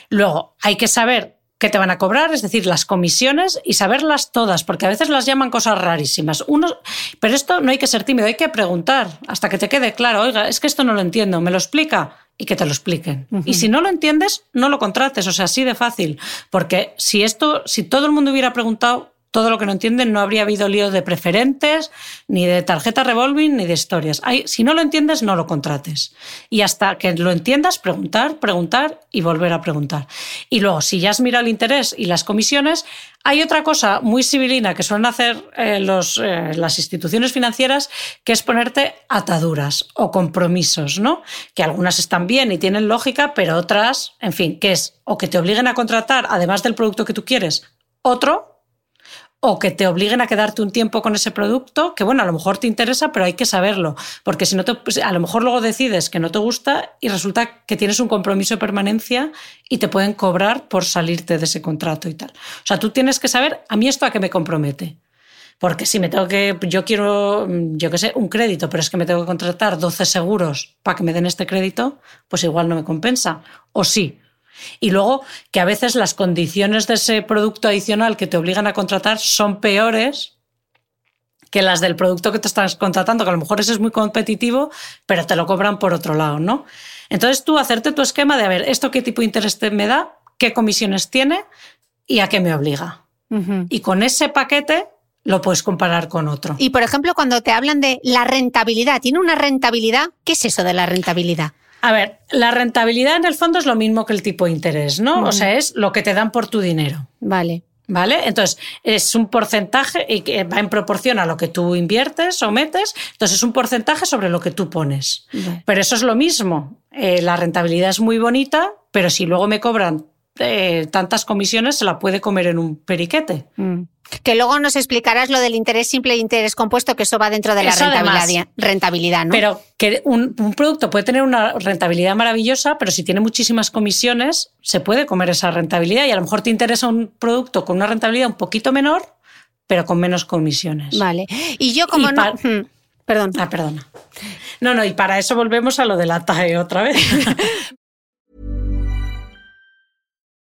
Luego, hay que saber qué te van a cobrar, es decir, las comisiones y saberlas todas, porque a veces las llaman cosas rarísimas. Uno, pero esto no hay que ser tímido, hay que preguntar hasta que te quede claro, oiga, es que esto no lo entiendo, ¿me lo explica? Y que te lo expliquen. Y si no lo entiendes, no lo contrates, o sea, así de fácil. Porque si esto, si todo el mundo hubiera preguntado, todo lo que no entienden, no habría habido lío de preferentes, ni de tarjeta revolving, ni de historias. Si no lo entiendes, no lo contrates. Y hasta que lo entiendas, preguntar, preguntar y volver a preguntar. Y luego, si ya has mirado el interés y las comisiones, hay otra cosa muy civilina que suelen hacer eh, eh, las instituciones financieras, que es ponerte ataduras o compromisos, ¿no? Que algunas están bien y tienen lógica, pero otras, en fin, que es o que te obliguen a contratar, además del producto que tú quieres, otro o que te obliguen a quedarte un tiempo con ese producto, que bueno, a lo mejor te interesa, pero hay que saberlo, porque si no, te, pues, a lo mejor luego decides que no te gusta y resulta que tienes un compromiso de permanencia y te pueden cobrar por salirte de ese contrato y tal. O sea, tú tienes que saber, a mí esto a qué me compromete. Porque si me tengo que, yo quiero, yo qué sé, un crédito, pero es que me tengo que contratar 12 seguros para que me den este crédito, pues igual no me compensa. O sí, y luego que a veces las condiciones de ese producto adicional que te obligan a contratar son peores que las del producto que te estás contratando, que a lo mejor ese es muy competitivo, pero te lo cobran por otro lado, ¿no? Entonces tú hacerte tu esquema de, a ver, ¿esto qué tipo de interés me da? ¿Qué comisiones tiene? ¿Y a qué me obliga? Y con ese paquete lo puedes comparar con otro. Y por ejemplo, cuando te hablan de la rentabilidad, ¿tiene una rentabilidad? ¿Qué es eso de la rentabilidad? A ver, la rentabilidad en el fondo es lo mismo que el tipo de interés, ¿no? O sea, es lo que te dan por tu dinero. Vale. ¿Vale? Entonces, es un porcentaje y que va en proporción a lo que tú inviertes o metes. Entonces, es un porcentaje sobre lo que tú pones. Pero eso es lo mismo. Eh, la rentabilidad es muy bonita, pero si luego me cobran eh, tantas comisiones, se la puede comer en un periquete. Mm. Que luego nos explicarás lo del interés simple e interés compuesto, que eso va dentro de la rentabilidad, rentabilidad, ¿no? Pero que un, producto puede tener una rentabilidad maravillosa, pero si tiene muchísimas comisiones, se puede comer esa rentabilidad y a lo mejor te interesa un producto con una rentabilidad un poquito menor, pero con menos comisiones. Vale. Y yo como no... Hmm, perdón. Ah, perdona. No, no, y para eso volvemos a lo de la TAE otra vez.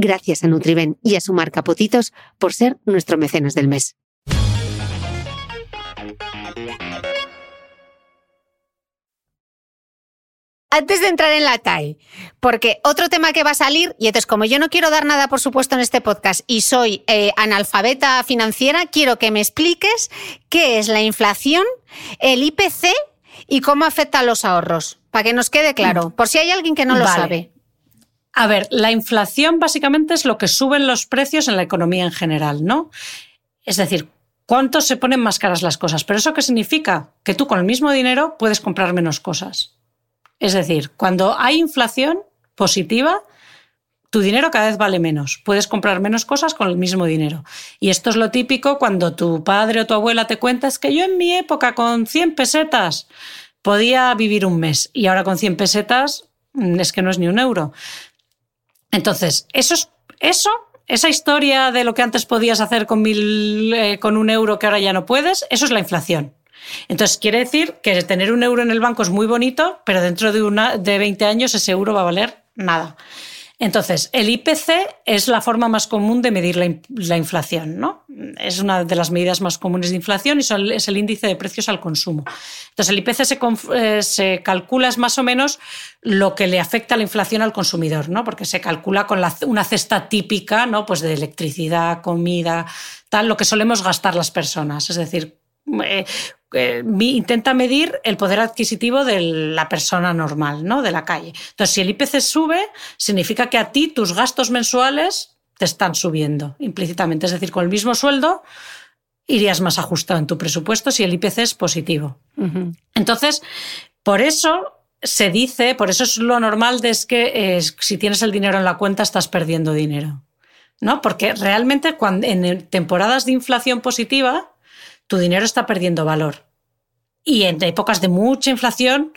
Gracias a Nutriben y a su marca Potitos por ser nuestro mecenas del mes. Antes de entrar en la TAE, porque otro tema que va a salir, y entonces como yo no quiero dar nada, por supuesto, en este podcast y soy eh, analfabeta financiera, quiero que me expliques qué es la inflación, el IPC y cómo afecta a los ahorros, para que nos quede claro, por si hay alguien que no lo Vale. sabe. A ver, la inflación básicamente es lo que suben los precios en la economía en general, ¿no? Es decir, cuánto se ponen más caras las cosas. ¿Pero eso qué significa? Que tú con el mismo dinero puedes comprar menos cosas. Es decir, cuando hay inflación positiva, tu dinero cada vez vale menos. Puedes comprar menos cosas con el mismo dinero. Y esto es lo típico cuando tu padre o tu abuela te cuenta es que yo en mi época con 100 pesetas podía vivir un mes y ahora con 100 pesetas mm, es que no es ni un euro. Entonces, eso es eso, esa historia de lo que antes podías hacer con mil, eh, con un euro que ahora ya no puedes, eso es la inflación. Entonces, quiere decir que tener un euro en el banco es muy bonito, pero dentro de, una, de 20 años ese euro va a valer nada. Entonces, el IPC es la forma más común de medir la, la inflación, ¿no? Es una de las medidas más comunes de inflación y es el índice de precios al consumo. Entonces, el IPC se, eh, se calcula es más o menos lo que le afecta la inflación al consumidor, ¿no? Porque se calcula con una cesta típica, ¿no? Pues de electricidad, comida, tal, lo que solemos gastar las personas. Es decir, eh, eh, intenta medir el poder adquisitivo de la persona normal, ¿no? De la calle. Entonces, si el IPC sube, significa que a ti tus gastos mensuales te están subiendo implícitamente. Es decir, con el mismo sueldo irías más ajustado en tu presupuesto si el IPC es positivo. Entonces, por eso se dice, por eso es lo normal de es que eh, si tienes el dinero en la cuenta estás perdiendo dinero. ¿No? Porque realmente cuando, en temporadas de inflación positiva, tu dinero está perdiendo valor. Y en épocas de mucha inflación,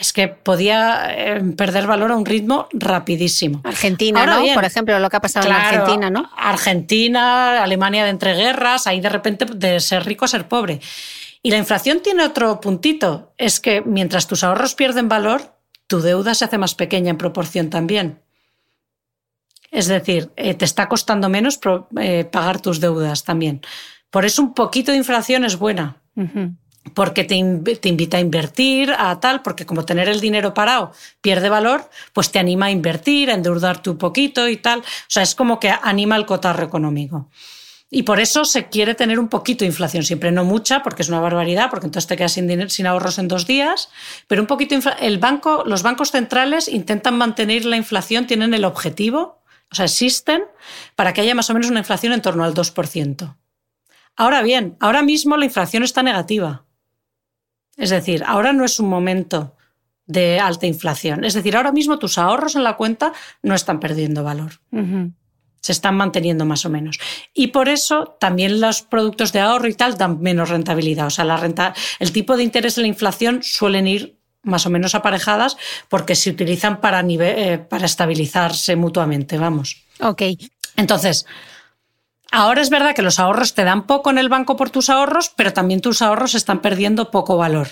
es que podía eh, perder valor a un ritmo rapidísimo. Argentina, Ahora ¿no? bien, Por ejemplo, lo que ha pasado en Claro, Argentina, ¿no? Argentina, Alemania de entreguerras, ahí de repente de ser rico a ser pobre. Y la inflación tiene otro puntito, es que mientras tus ahorros pierden valor, tu deuda se hace más pequeña en proporción también. Es decir, eh, te está costando menos eh, pagar tus deudas también. Por eso un poquito de inflación es buena porque te, inv- te invita a invertir, a tal, porque como tener el dinero parado pierde valor, pues te anima a invertir, a endeudarte un poquito y tal. O sea, es como que anima el cotarro económico. Y por eso se quiere tener un poquito de inflación, siempre no mucha, porque es una barbaridad, porque entonces te quedas sin, dinero- sin ahorros en dos días, pero un poquito el banco, los bancos centrales intentan mantener la inflación, tienen el objetivo, o sea, existen para que haya más o menos una inflación en torno al 2%. Ahora bien, ahora mismo la inflación está negativa. Es decir, ahora no es un momento de alta inflación. Es decir, ahora mismo tus ahorros en la cuenta no están perdiendo valor. Se están manteniendo más o menos. Y por eso también los productos de ahorro y tal dan menos rentabilidad. O sea, la renta, el tipo de interés de la inflación suelen ir más o menos aparejadas porque se utilizan para, nive- eh, para estabilizarse mutuamente, vamos. Ok. Entonces, ahora es verdad que los ahorros te dan poco en el banco por tus ahorros, pero también tus ahorros están perdiendo poco valor.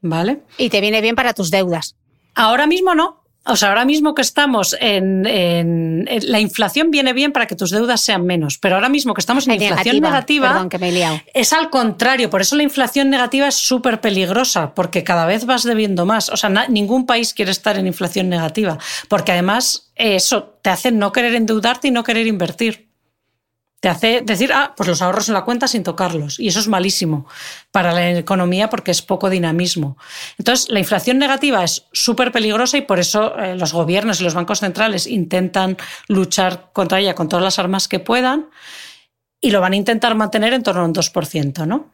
¿Vale? Y te viene bien para tus deudas. Ahora mismo no. O sea, ahora mismo que estamos en, en- en- la inflación viene bien para que tus deudas sean menos, pero ahora mismo que estamos en inflación negativa, Perdón, que me he liado. es al contrario, por eso la inflación negativa es súper peligrosa, porque cada vez vas debiendo más. O sea, na- ningún país quiere estar en inflación negativa, porque además eso te hace no querer endeudarte y no querer invertir. Te hace decir, ah, pues los ahorros en la cuenta sin tocarlos. Y eso es malísimo para la economía porque es poco dinamismo. Entonces, la inflación negativa es súper peligrosa y por eso eh, los gobiernos y los bancos centrales intentan luchar contra ella con todas las armas que puedan y lo van a intentar mantener en torno a un 2%, ¿no?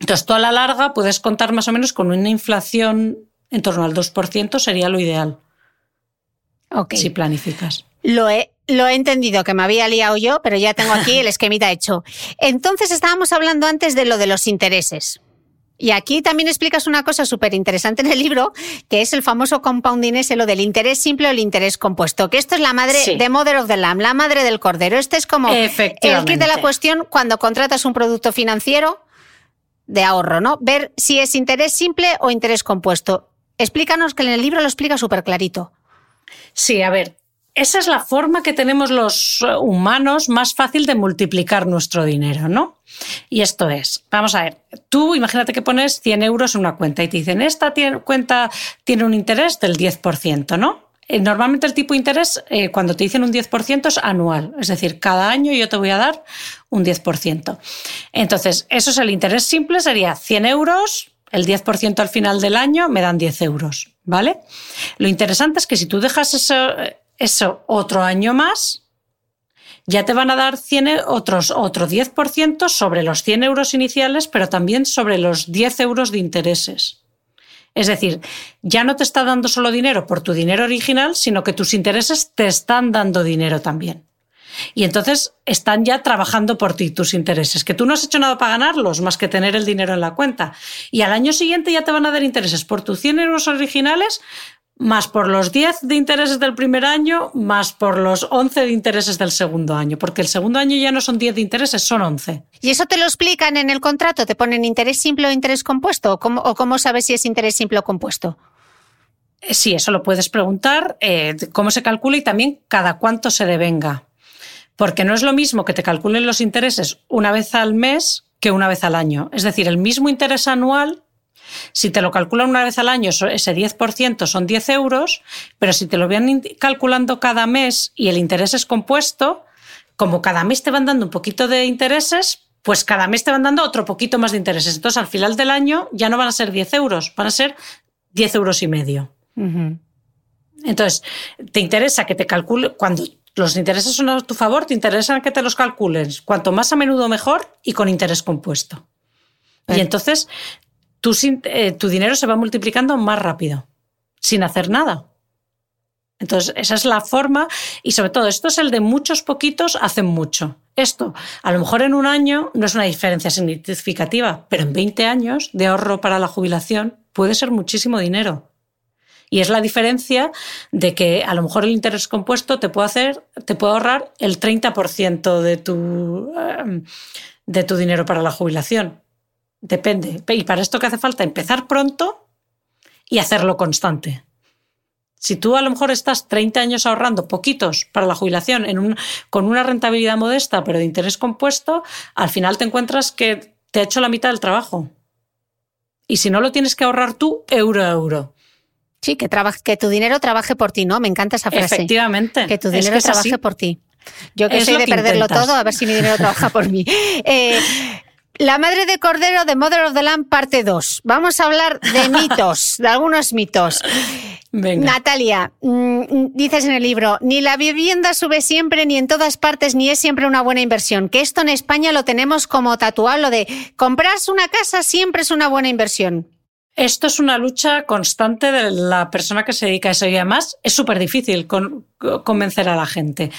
Entonces, tú a la larga puedes contar más o menos con una inflación en torno al 2%, sería lo ideal. Ok. Si planificas. Lo he, lo he entendido, que me había liado yo, pero ya tengo aquí el esquemita hecho. Entonces estábamos hablando antes de lo de los intereses. Y aquí también explicas una cosa súper interesante en el libro, que es el famoso compounding ese, lo del interés simple o el interés compuesto, que esto es la madre Sí. de Mother of the Lamb, la madre del cordero. Este es como el kit de la cuestión cuando contratas un producto financiero de ahorro, ¿no? Ver si es interés simple o interés compuesto. Explícanos que en el libro lo explica súper clarito. Sí, a ver, esa es la forma que tenemos los eh, humanos más fácil de multiplicar nuestro dinero, ¿no? Y esto es, vamos a ver, tú imagínate que pones 100 euros en una cuenta y te dicen, esta cuenta tiene un interés del 10%, ¿no? Eh, Normalmente el tipo de interés, eh, cuando te dicen un 10%, es anual. Es decir, cada año yo te voy a dar un 10%. Entonces, eso es el interés simple, sería 100 euros, el 10% al final del año me dan 10 euros, ¿vale? Lo interesante es que si tú dejas eso, eso otro año más, ya te van a dar 100, e- otros, otro 10% sobre los 100 euros iniciales, pero también sobre los 10 euros de intereses. Es decir, ya no te está dando solo dinero por tu dinero original, sino que tus intereses te están dando dinero también. Y entonces están ya trabajando por ti tus intereses, que tú no has hecho nada para ganarlos más que tener el dinero en la cuenta. Y al año siguiente ya te van a dar intereses por tus 100 euros originales, más por los 10 de intereses del primer año, más por los 11 de intereses del segundo año, porque el segundo año ya no son 10 de intereses, son 11. ¿Y eso te lo explican en el contrato? ¿Te ponen interés simple o interés compuesto? ¿O cómo, o cómo sabes si es interés simple o compuesto? Eh, Sí, eso lo puedes preguntar, eh, cómo se calcula y también cada cuánto se devenga. Porque no es lo mismo que te calculen los intereses una vez al mes que una vez al año. Es decir, el mismo interés anual, si te lo calculan una vez al año, ese 10% son 10 euros, pero si te lo van calculando cada mes y el interés es compuesto, como cada mes te van dando un poquito de intereses, pues cada mes te van dando otro poquito más de intereses. Entonces, al final del año ya no van a ser 10 euros, van a ser 10 euros y medio. Entonces, te interesa que te calcule, cuando los intereses son a tu favor, te interesa que te los calcules. Cuanto más a menudo mejor y con interés compuesto. Y entonces tu, eh, tu dinero se va multiplicando más rápido, sin hacer nada. Entonces, esa es la forma y sobre todo, esto es el de muchos poquitos hacen mucho. Esto, a lo mejor en un año no es una diferencia significativa, pero en 20 años de ahorro para la jubilación puede ser muchísimo dinero. Y es la diferencia de que a lo mejor el interés compuesto te puede hacer, te puede ahorrar el 30% de tu, eh, de tu dinero para la jubilación. Depende. Y para esto que hace falta empezar pronto y hacerlo constante. Si tú a lo mejor estás 30 años ahorrando poquitos para la jubilación en un- con una rentabilidad modesta pero de interés compuesto, al final te encuentras que te ha hecho la mitad del trabajo. Y si no lo tienes que ahorrar tú, euro a euro. Sí, que, traba- que tu dinero trabaje por ti, ¿no? Me encanta esa frase. Efectivamente. Que tu dinero es trabaje así. por ti. Yo que Es soy de que perderlo intentas. todo, a ver si mi dinero trabaja por mí. Eh, la madre de Cordero de Mother of the Lamb, parte 2. Vamos a hablar de mitos, de algunos mitos. Venga. Natalia, mm, dices en el libro, ni la vivienda sube siempre, ni en todas partes, ni es siempre una buena inversión. Que esto en España lo tenemos como tatuado, lo de comprarse una casa siempre es una buena inversión. Esto es una lucha constante de la persona que se dedica a eso y además es súper difícil con- convencer a la gente.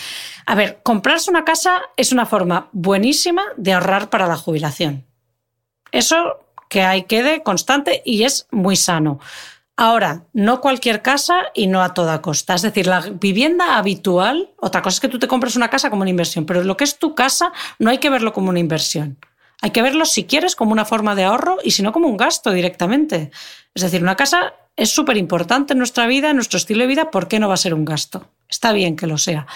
A ver, comprarse una casa es una forma buenísima de ahorrar para la jubilación. Eso que ahí quede constante y es muy sano. Ahora, no cualquier casa y no a toda costa. Es decir, la vivienda habitual, otra cosa es que tú te compres una casa como una inversión, pero lo que es tu casa no hay que verlo como una inversión. Hay que verlo si quieres como una forma de ahorro y si no como un gasto directamente. Es decir, una casa es súper importante en nuestra vida, en nuestro estilo de vida, ¿por qué no va a ser un gasto? Está bien que lo sea.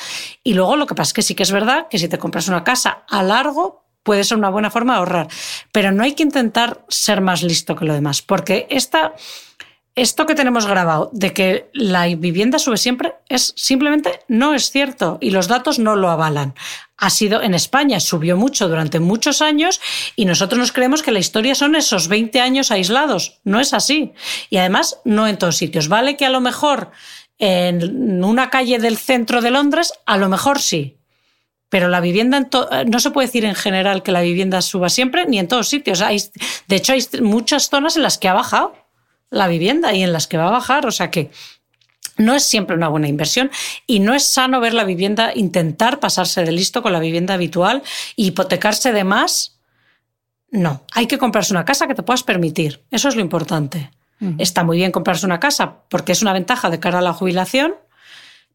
Y luego lo que pasa es que sí que es verdad que si te compras una casa a largo, puede ser una buena forma de ahorrar. Pero no hay que intentar ser más listo que lo demás, porque esta, esto que tenemos grabado de que la vivienda sube siempre es simplemente no es cierto y los datos no lo avalan. Ha sido en España, subió mucho durante muchos años y nosotros nos creemos que la historia son esos 20 años aislados. No es así. Y además, no en todos sitios. Vale que a lo mejor en una calle del centro de Londres, a lo mejor sí. Pero la vivienda, no se puede decir en general que la vivienda suba siempre, ni en todos sitios. Hay, de hecho, hay muchas zonas en las que ha bajado la vivienda y en las que va a bajar. O sea que no es siempre una buena inversión y no es sano ver la vivienda, intentar pasarse de listo con la vivienda habitual y hipotecarse de más. No, hay que comprarse una casa que te puedas permitir. Eso es lo importante. Está muy bien comprarse una casa porque es una ventaja de cara a la jubilación,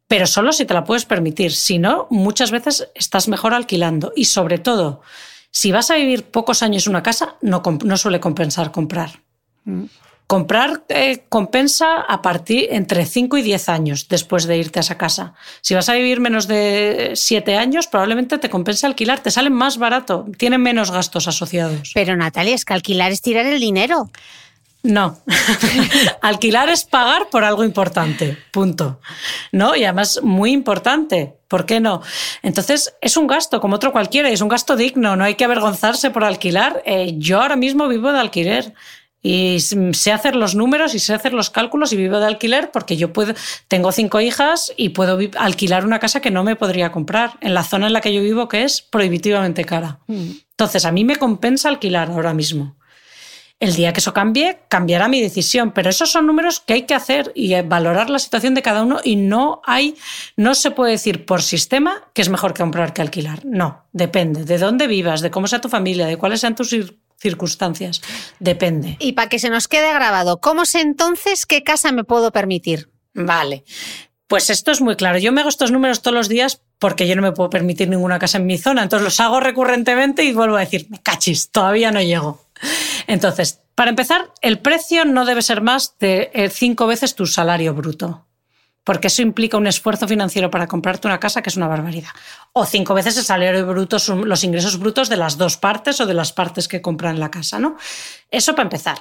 pero solo si te la puedes permitir. Si no, muchas veces estás mejor alquilando. Y sobre todo, si vas a vivir pocos años en una casa, no, no suele compensar comprar. Comprar eh, compensa a partir entre 5 y 10 años después de irte a esa casa. Si vas a vivir menos de 7 años, probablemente te compensa alquilar, te sale más barato, tiene menos gastos asociados. Pero Natalia, es que alquilar es tirar el dinero. No. alquilar es pagar por algo importante, punto. ¿No? Y además muy importante. ¿Por qué no? Entonces, es un gasto como otro cualquiera, es un gasto digno, no hay que avergonzarse por alquilar. Eh, yo ahora mismo vivo de alquiler. Y sé hacer los números y sé hacer los cálculos y vivo de alquiler porque yo puedo, tengo cinco hijas y puedo alquilar una casa que no me podría comprar en la zona en la que yo vivo que es prohibitivamente cara. Mm. Entonces, a mí me compensa alquilar ahora mismo. El día que eso cambie, cambiará mi decisión, pero esos son números que hay que hacer y valorar la situación de cada uno y no hay, no se puede decir por sistema que es mejor comprar que alquilar. No, depende de dónde vivas, de cómo sea tu familia, de cuáles sean tus circunstancias. Depende. Y para que se nos quede grabado, ¿cómo sé entonces qué casa me puedo permitir? Vale. Pues esto es muy claro. Yo me hago estos números todos los días porque yo no me puedo permitir ninguna casa en mi zona. Entonces los hago recurrentemente y vuelvo a decir, me cachis, todavía no llego. Entonces, para empezar, el precio no debe ser más de eh, cinco veces tu salario bruto porque eso implica un esfuerzo financiero para comprarte una casa que es una barbaridad. O cinco veces el salario bruto, los ingresos brutos de las dos partes o de las partes que compran la casa, ¿no? Eso para empezar.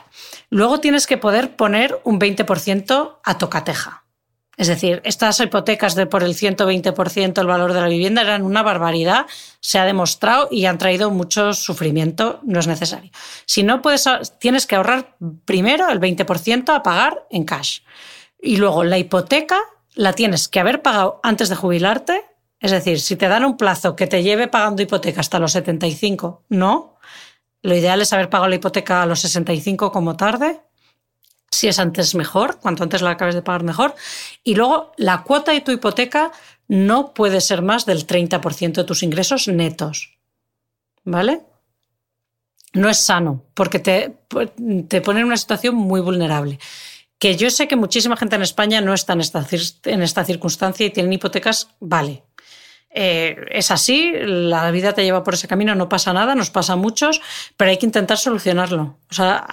Luego tienes que poder poner un 20% a tocateja. Es decir, estas hipotecas de por el 120% el valor de la vivienda eran una barbaridad, se ha demostrado y han traído mucho sufrimiento, no es necesario. Si no puedes, tienes que ahorrar primero el 20% a pagar en cash. Y luego la hipoteca la tienes que haber pagado antes de jubilarte. Es decir, si te dan un plazo que te lleve pagando hipoteca hasta los 75, no. Lo ideal es haber pagado la hipoteca a los 65 como tarde. Si es antes, mejor. Cuanto antes la acabes de pagar, mejor. Y luego, la cuota de tu hipoteca no puede ser más del 30% de tus ingresos netos. ¿Vale? No es sano, porque te, te pone en una situación muy vulnerable que yo sé que muchísima gente en España no está en esta, circunstancia y tienen hipotecas, vale. Eh, es así, la vida te lleva por ese camino, no pasa nada, nos pasa a muchos, pero hay que intentar solucionarlo. O sea,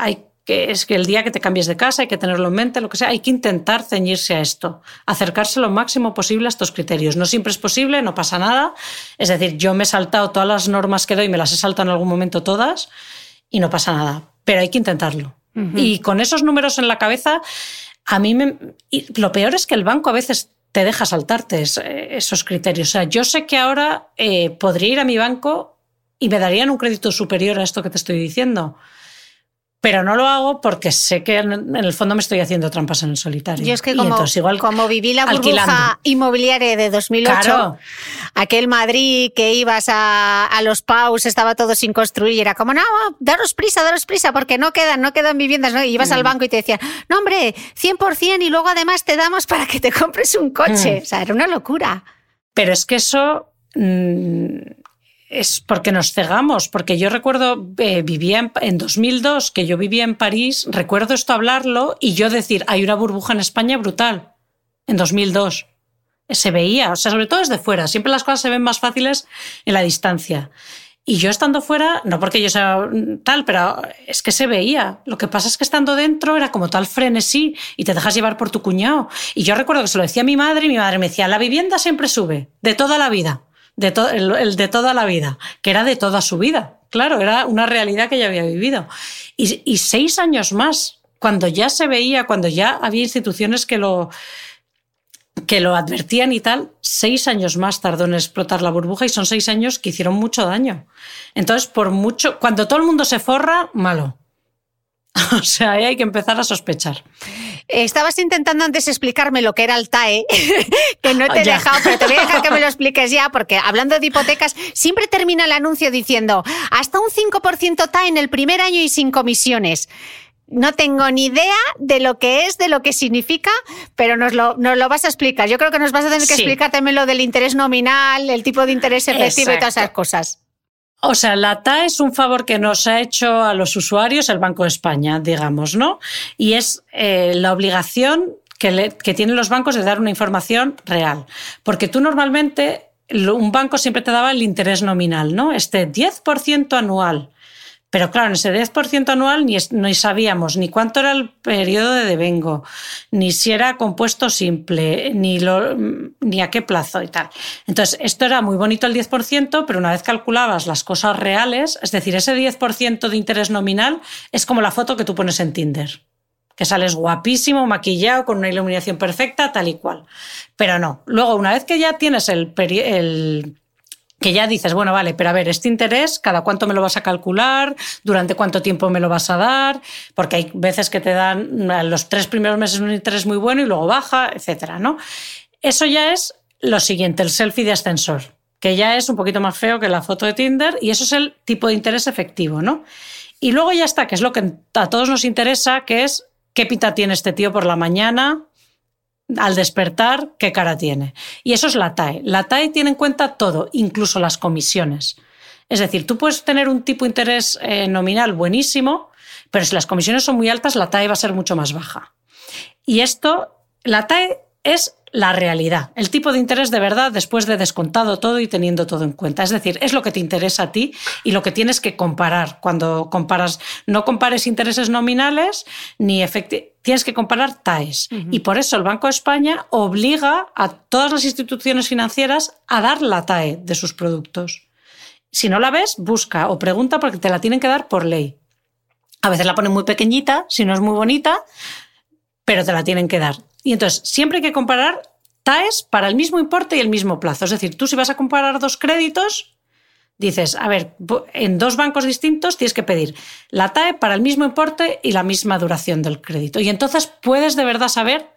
es que el día que te cambies de casa hay que tenerlo en mente, lo que sea, hay que intentar ceñirse a esto, acercarse lo máximo posible a estos criterios. No siempre es posible, no pasa nada. Es decir, yo me he saltado todas las normas que doy, me las he saltado en algún momento todas y no pasa nada, pero hay que intentarlo. Y con esos números en la cabeza, a mí lo peor es que el banco a veces te deja saltarte esos criterios. O sea, yo sé que ahora eh, podría ir a mi banco y me darían un crédito superior a esto que te estoy diciendo pero no lo hago porque sé que en el fondo me estoy haciendo trampas en el solitario. Yo es que como, igual como viví la burbuja inmobiliaria de 2008, aquel Madrid que ibas a, los PAUs, estaba todo sin construir y era como, no, daros prisa, daros prisa, porque no quedan, no quedan viviendas. ¿no? Y ibas al mm. banco y te decían, no, hombre, 100% y luego además te damos para que te compres un coche. Mm. O sea, era una locura. Pero es que eso... Mm, es porque nos cegamos, porque yo recuerdo, eh, vivía en, 2002, que yo vivía en París, recuerdo esto hablarlo y yo decir, hay una burbuja en España brutal, en 2002. Se veía, o sea, sobre todo desde fuera, siempre las cosas se ven más fáciles en la distancia. Y yo estando fuera, no porque yo sea tal, pero es que se veía. Lo que pasa es que estando dentro era como tal frenesí y te dejas llevar por tu cuñado. Y yo recuerdo que se lo decía a mi madre y mi madre me decía, la vivienda siempre sube, de toda la vida de el, de toda la vida, que era de toda su vida. Claro, era una realidad que ella había vivido. Y, seis años más cuando ya se veía, cuando ya había instituciones que lo, que lo advertían y tal, seis años más tardó en explotar la burbuja y son seis años que hicieron mucho daño. Entonces, por mucho, cuando todo el mundo se forra, malo. O sea, ahí hay que empezar a sospechar. Estabas intentando antes explicarme lo que era el TAE, que no te he Ya. dejado, pero te voy a dejar que me lo expliques ya, porque hablando de hipotecas, siempre termina el anuncio diciendo hasta un 5% TAE en el primer año y sin comisiones. No tengo ni idea de lo que es, de lo que significa, pero nos lo, nos lo vas a explicar. Yo creo que nos vas a tener que Sí. explicar también lo del interés nominal, el tipo de interés efectivo y todas esas Exacto. cosas. O sea, la TAE es un favor que nos ha hecho a los usuarios el Banco de España, digamos, ¿no? Y es eh, la obligación que, le- que tienen los bancos de dar una información real. Porque tú normalmente, un banco siempre te daba el interés nominal, ¿no? Este 10% anual. Pero claro, en ese 10% anual ni, sabíamos ni cuánto era el periodo de devengo, ni si era compuesto simple, ni, lo- ni a qué plazo y tal. Entonces, esto era muy bonito el 10%, pero una vez calculabas las cosas reales, es decir, ese 10% de interés nominal es como la foto que tú pones en Tinder. Que sales guapísimo, maquillado, con una iluminación perfecta, tal y cual. Pero no. Luego, una vez que ya tienes el, peri- el que ya dices, bueno, vale, pero a ver, este interés, ¿cada cuánto me lo vas a calcular? ¿Durante cuánto tiempo me lo vas a dar? Porque hay veces que te dan los tres primeros meses un interés muy bueno y luego baja, etcétera, ¿no? Eso ya es lo siguiente, el selfie de ascensor, que ya es un poquito más feo que la foto de Tinder y eso es el tipo de interés efectivo, ¿no? Y luego ya está, que es lo que a todos nos interesa, que es qué pinta tiene este tío por la mañana, al despertar, qué cara tiene. Y eso es la TAE. La TAE tiene en cuenta todo, incluso las comisiones. Es decir, tú puedes tener un tipo de interés eh, nominal buenísimo, pero si las comisiones son muy altas, la TAE va a ser mucho más baja. Y esto, la TAE es la realidad, el tipo de interés de verdad después de descontado todo y teniendo todo en cuenta. Es decir, es lo que te interesa a ti y lo que tienes que comparar cuando comparas. No compares intereses nominales ni efectivos. Tienes que comparar TAEs. Y por eso el Banco de España obliga a todas las instituciones financieras a dar la TAE de sus productos. Si no la ves, busca o pregunta porque te la tienen que dar por ley. A veces la ponen muy pequeñita, si no es muy bonita, pero te la tienen que dar. Y entonces, siempre hay que comparar TAEs para el mismo importe y el mismo plazo. Es decir, tú si vas a comparar dos créditos, dices, a ver, en dos bancos distintos tienes que pedir la TAE para el mismo importe y la misma duración del crédito. Y entonces puedes de verdad saber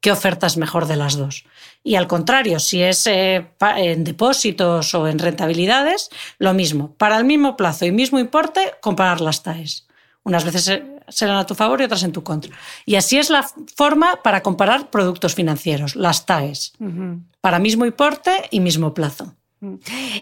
qué oferta es mejor de las dos. Y al contrario, si es eh, en depósitos o en rentabilidades, lo mismo. Para el mismo plazo y mismo importe, comparar las TAEs. Unas veces serán a tu favor y otras en tu contra. Y así es la forma para comparar productos financieros, las TAEs, para mismo importe y mismo plazo.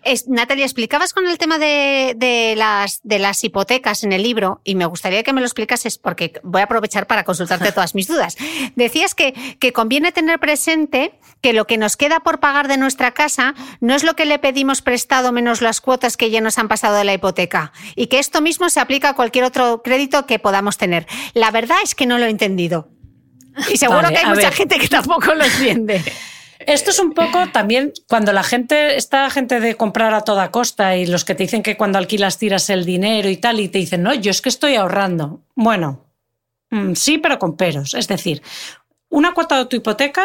Es, Natalia, explicabas con el tema de, de las, de las hipotecas en el libro, y me gustaría que me lo explicases porque voy a aprovechar para consultarte todas mis dudas. Decías que, que conviene tener presente que lo que nos queda por pagar de nuestra casa no es lo que le pedimos prestado menos las cuotas que ya nos han pasado de la hipoteca, y que esto mismo se aplica a cualquier otro crédito que podamos tener. La verdad es que no lo he entendido. Y seguro Vale, que hay mucha ver. gente que tampoco lo entiende. Esto es un poco también cuando la gente, esta gente de comprar a toda costa y los que te dicen que cuando alquilas tiras el dinero y tal, y te dicen, no, yo es que estoy ahorrando. Bueno, mm, sí, pero con peros. Es decir, una cuota de tu hipoteca,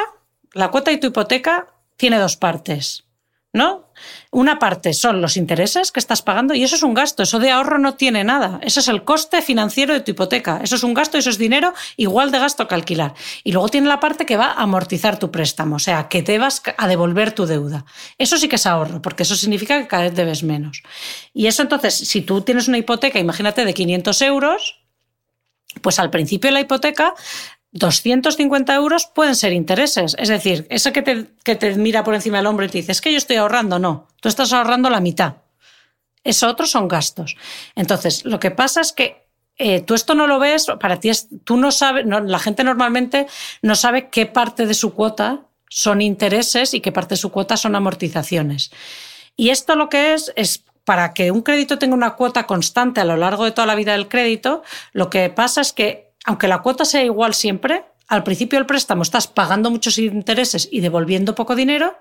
la cuota de tu hipoteca tiene dos partes. ¿No? Una parte son los intereses que estás pagando y eso es un gasto, eso de ahorro no tiene nada. Eso es el coste financiero de tu hipoteca. Eso es un gasto eso es dinero igual de gasto que alquilar. Y luego tiene la parte que va a amortizar tu préstamo, o sea, que te vas a devolver tu deuda. Eso sí que es ahorro, porque eso significa que cada vez debes menos. Y eso entonces, si tú tienes una hipoteca, imagínate, de 500 euros, pues al principio de la hipoteca 250 euros pueden ser intereses. Es decir, eso que te, que te mira por encima del hombro y te dice, es que yo estoy ahorrando. No, tú estás ahorrando la mitad. Eso otros son gastos. Entonces, lo que pasa es que eh, tú esto no lo ves, para ti es, tú no sabes, la gente normalmente no sabe qué parte de su cuota son intereses y qué parte de su cuota son amortizaciones. Y esto lo que es es para que un crédito tenga una cuota constante a lo largo de toda la vida del crédito, lo que pasa es que aunque la cuota sea igual siempre, al principio del préstamo estás pagando muchos intereses y devolviendo poco dinero,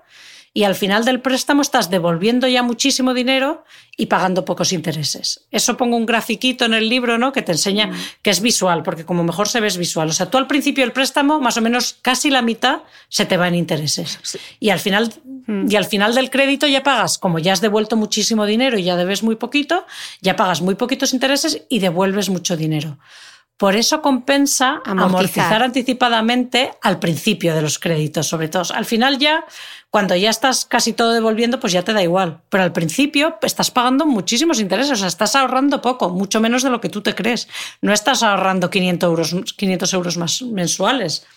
y al final del préstamo estás devolviendo ya muchísimo dinero y pagando pocos intereses. Eso pongo un grafiquito en el libro, ¿no? Que te enseña Mm. que es visual, porque como mejor se ve es visual. O sea, tú al principio del préstamo, más o menos casi la mitad se te va en intereses. Y al final, Mm. y al final del crédito ya pagas, como ya has devuelto muchísimo dinero y ya debes muy poquito, ya pagas muy poquitos intereses y devuelves mucho dinero. Por eso compensa Amortizar. amortizar anticipadamente al principio de los créditos, sobre todo. Al final ya, cuando ya estás casi todo devolviendo, pues ya te da igual. Pero al principio estás pagando muchísimos intereses, o sea, estás ahorrando poco, mucho menos de lo que tú te crees. No estás ahorrando 500 euros, 500 euros más mensuales.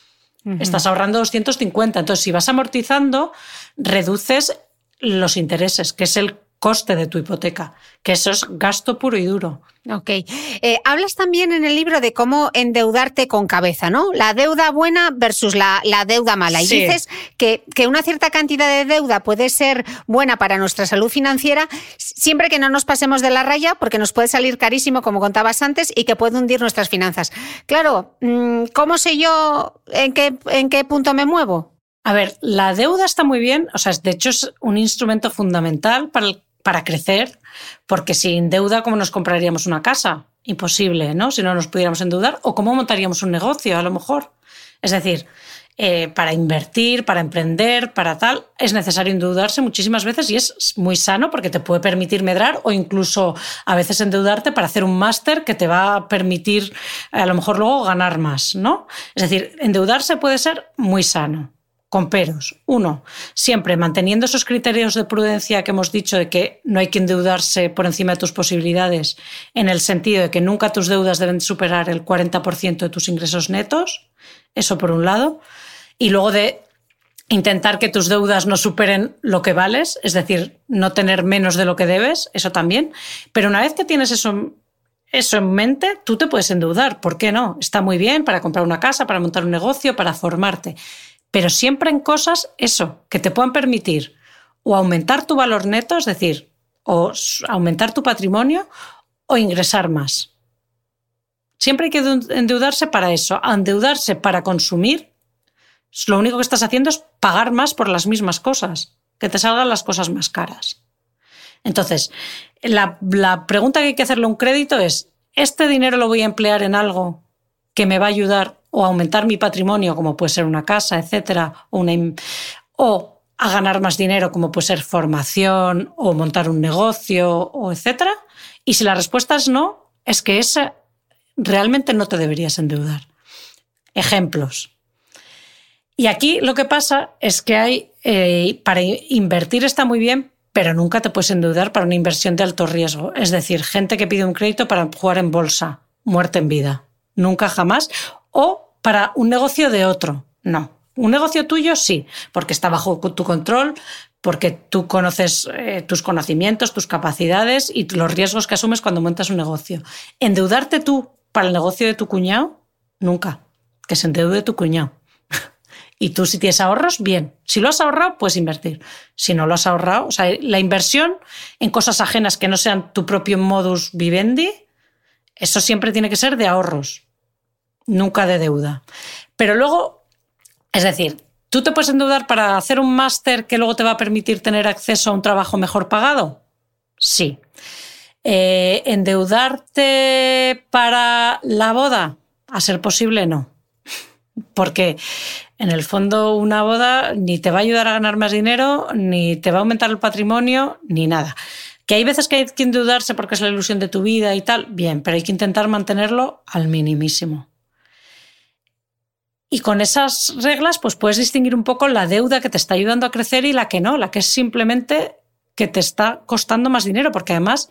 Estás ahorrando 250. Entonces, si vas amortizando, reduces los intereses, que es el coste de tu hipoteca, que eso es gasto puro y duro. Ok. Eh, hablas también en el libro de cómo endeudarte con cabeza, ¿no? La deuda buena versus la, la deuda mala. Y Sí. dices que, que una cierta cantidad de deuda puede ser buena para nuestra salud financiera siempre que no nos pasemos de la raya, porque nos puede salir carísimo, como contabas antes, y que puede hundir nuestras finanzas. Claro, mm, ¿cómo sé yo en qué, en qué punto me muevo? A ver, la deuda está muy bien, o sea, de hecho es un instrumento fundamental para, el- para crecer, porque sin deuda, ¿cómo nos compraríamos una casa? Imposible, ¿no? Si no nos pudiéramos endeudar, o cómo montaríamos un negocio, a lo mejor. Es decir, eh, para invertir, para emprender, para tal, es necesario endeudarse muchísimas veces y es muy sano porque te puede permitir medrar o incluso a veces endeudarte para hacer un máster que te va a permitir a lo mejor luego ganar más, ¿no? Es decir, endeudarse puede ser muy sano con peros. Uno, siempre manteniendo esos criterios de prudencia que hemos dicho de que no hay que endeudarse por encima de tus posibilidades, en el sentido de que nunca tus deudas deben superar el 40% de tus ingresos netos, eso por un lado, y luego de intentar que tus deudas no superen lo que vales, es decir, no tener menos de lo que debes, eso también, pero una vez que tienes eso eso en mente, tú te puedes endeudar. ¿Por qué no? Está muy bien para comprar una casa, para montar un negocio, para formarte. Pero siempre en cosas, eso, que te puedan permitir o aumentar tu valor neto, es decir, o aumentar tu patrimonio o ingresar más. Siempre hay que endeu- endeudarse para eso. Endeudarse para consumir, lo único que estás haciendo es pagar más por las mismas cosas, que te salgan las cosas más caras. Entonces, la, la pregunta que hay que hacerle a un crédito es, ¿este dinero lo voy a emplear en algo que me va a ayudar o aumentar mi patrimonio, como puede ser una casa, etcétera, o, a ganar más dinero, como puede ser formación o montar un negocio, o etcétera? Y si la respuesta es no, es que esa realmente no te deberías endeudar. Ejemplos. Y aquí lo que pasa es que hay, eh, para invertir está muy bien, pero nunca te puedes endeudar para una inversión de alto riesgo. Es decir, gente que pide un crédito para jugar en bolsa, muerte en vida. Nunca jamás. O para un negocio de otro. No. Un negocio tuyo sí, porque está bajo tu control, porque tú conoces eh, tus conocimientos, tus capacidades y los riesgos que asumes cuando montas un negocio. Endeudarte tú para el negocio de tu cuñado, nunca. Que se endeude tu cuñado. Y tú si tienes ahorros, bien. Si lo has ahorrado, puedes invertir. Si no lo has ahorrado, o sea, la inversión en cosas ajenas que no sean tu propio modus vivendi, eso siempre tiene que ser de ahorros, nunca de deuda. Pero luego, es decir, ¿tú te puedes endeudar para hacer un máster que luego te va a permitir tener acceso a un trabajo mejor pagado? Sí. Eh, ¿Endeudarte para la boda? A ser posible, no. Porque en el fondo una boda ni te va a ayudar a ganar más dinero, ni te va a aumentar el patrimonio, ni nada. Que hay veces que hay que endeudarse porque es la ilusión de tu vida y tal, bien, pero hay que intentar mantenerlo al minimísimo. Y con esas reglas, pues puedes distinguir un poco la deuda que te está ayudando a crecer y la que no, la que es simplemente que te está costando más dinero, porque además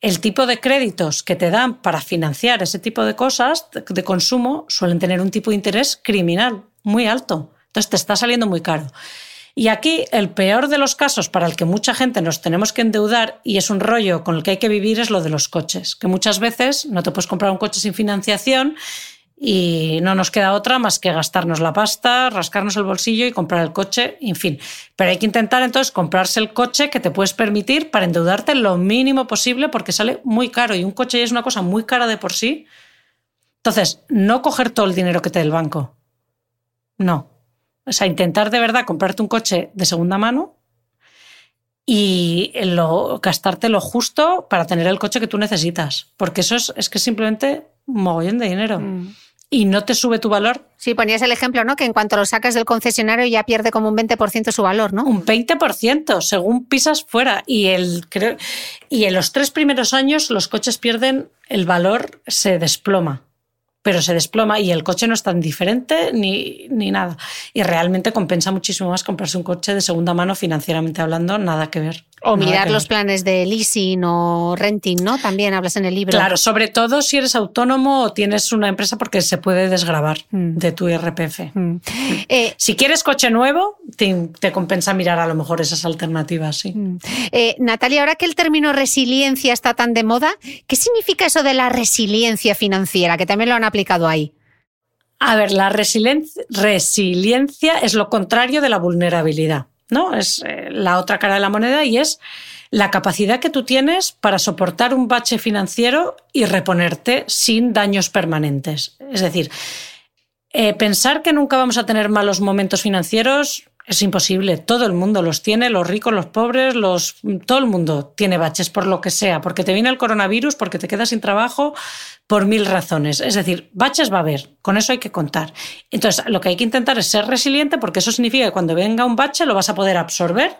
el tipo de créditos que te dan para financiar ese tipo de cosas de consumo suelen tener un tipo de interés criminal muy alto. Entonces te está saliendo muy caro. Y aquí el peor de los casos para el que mucha gente nos tenemos que endeudar y es un rollo con el que hay que vivir es lo de los coches, que muchas veces no te puedes comprar un coche sin financiación y no nos queda otra más que gastarnos la pasta, rascarnos el bolsillo y comprar el coche, en fin. Pero hay que intentar entonces comprarse el coche que te puedes permitir para endeudarte lo mínimo posible porque sale muy caro y un coche es una cosa muy cara de por sí. Entonces, no coger todo el dinero que te dé el banco. No. O sea, intentar de verdad comprarte un coche de segunda mano y lo, gastarte lo justo para tener el coche que tú necesitas. Porque eso es, es que simplemente mogollón de dinero. Mm. Y no te sube tu valor Sí, ponías el ejemplo, ¿no? Que en cuanto lo sacas del concesionario ya pierde como un 20% su valor, ¿no? un 20% según pisas fuera. Y, el, creo, y en los tres primeros años los coches pierden el valor, se desploma. Pero se desploma y el coche no es tan diferente ni, ni nada. Y realmente compensa muchísimo más comprarse un coche de segunda mano financieramente hablando, nada que ver. O mirar los ver. planes de leasing o renting, ¿no? También hablas en el libro. Claro, sobre todo si eres autónomo o tienes una empresa porque se puede desgravar Mm. de tu IRPF. Mm. Eh, Si quieres coche nuevo, te, te compensa mirar a lo mejor esas alternativas, sí. Mm. Eh, Natalia, ahora que el término resiliencia está tan de moda, ¿qué significa eso de la resiliencia financiera? Que también lo han aplicado ahí. A ver, la resiliencia, resiliencia es lo contrario de la vulnerabilidad, ¿no? Es eh, la otra cara de la moneda y es la capacidad que tú tienes para soportar un bache financiero y reponerte sin daños permanentes. Es decir, eh, pensar que nunca vamos a tener malos momentos financieros es imposible. Todo el mundo los tiene, los ricos, los pobres, los todo el mundo tiene baches por lo que sea, porque te viene el coronavirus, porque te quedas sin trabajo, por mil razones. Es decir, baches va a haber, con eso hay que contar. Entonces, lo que hay que intentar es ser resiliente, porque eso significa que cuando venga un bache lo vas a poder absorber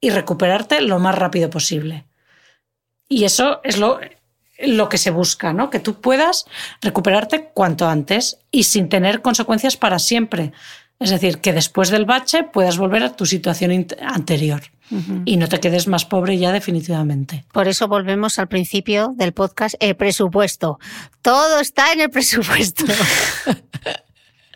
y recuperarte lo más rápido posible. Y eso es lo, lo que se busca, ¿no? Que tú puedas recuperarte cuanto antes y sin tener consecuencias para siempre. Es decir, que después del bache puedas volver a tu situación anterior y no te quedes más pobre ya definitivamente. Por eso volvemos al principio del podcast, el presupuesto. Todo está en el presupuesto.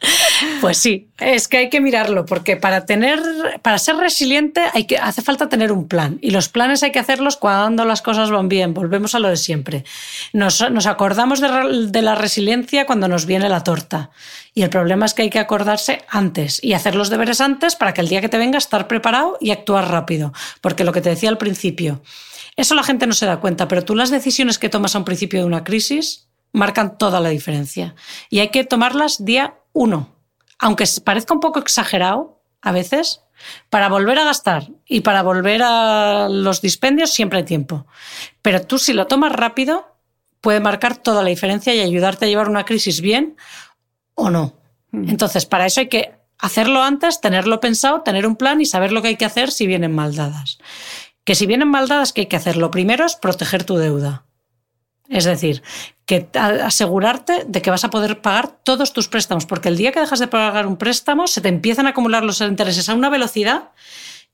Pues sí, es que hay que mirarlo, porque para tener, para ser resiliente hay que, hace falta tener un plan. Y los planes hay que hacerlos cuando las cosas van bien. Volvemos a lo de siempre. Nos, acordamos de, de la resiliencia cuando nos viene la torta. Y el problema es que hay que acordarse antes y hacer los deberes antes para que el día que te venga estar preparado y actuar rápido. Porque lo que te decía al principio, eso la gente no se da cuenta, pero tú las decisiones que tomas a un principio de una crisis marcan toda la diferencia. Y hay que tomarlas día uno. Aunque parezca un poco exagerado a veces, para volver a gastar y para volver a los dispendios siempre hay tiempo. Pero tú si lo tomas rápido, puede marcar toda la diferencia y ayudarte a llevar una crisis bien o no. Entonces, para eso hay que hacerlo antes, tenerlo pensado, tener un plan y saber lo que hay que hacer si vienen mal dadas. Que si vienen mal dadas, ¿qué hay que hacer? Lo primero es proteger tu deuda. Es decir, que asegurarte de que vas a poder pagar todos tus préstamos, porque el día que dejas de pagar un préstamo se te empiezan a acumular los intereses a una velocidad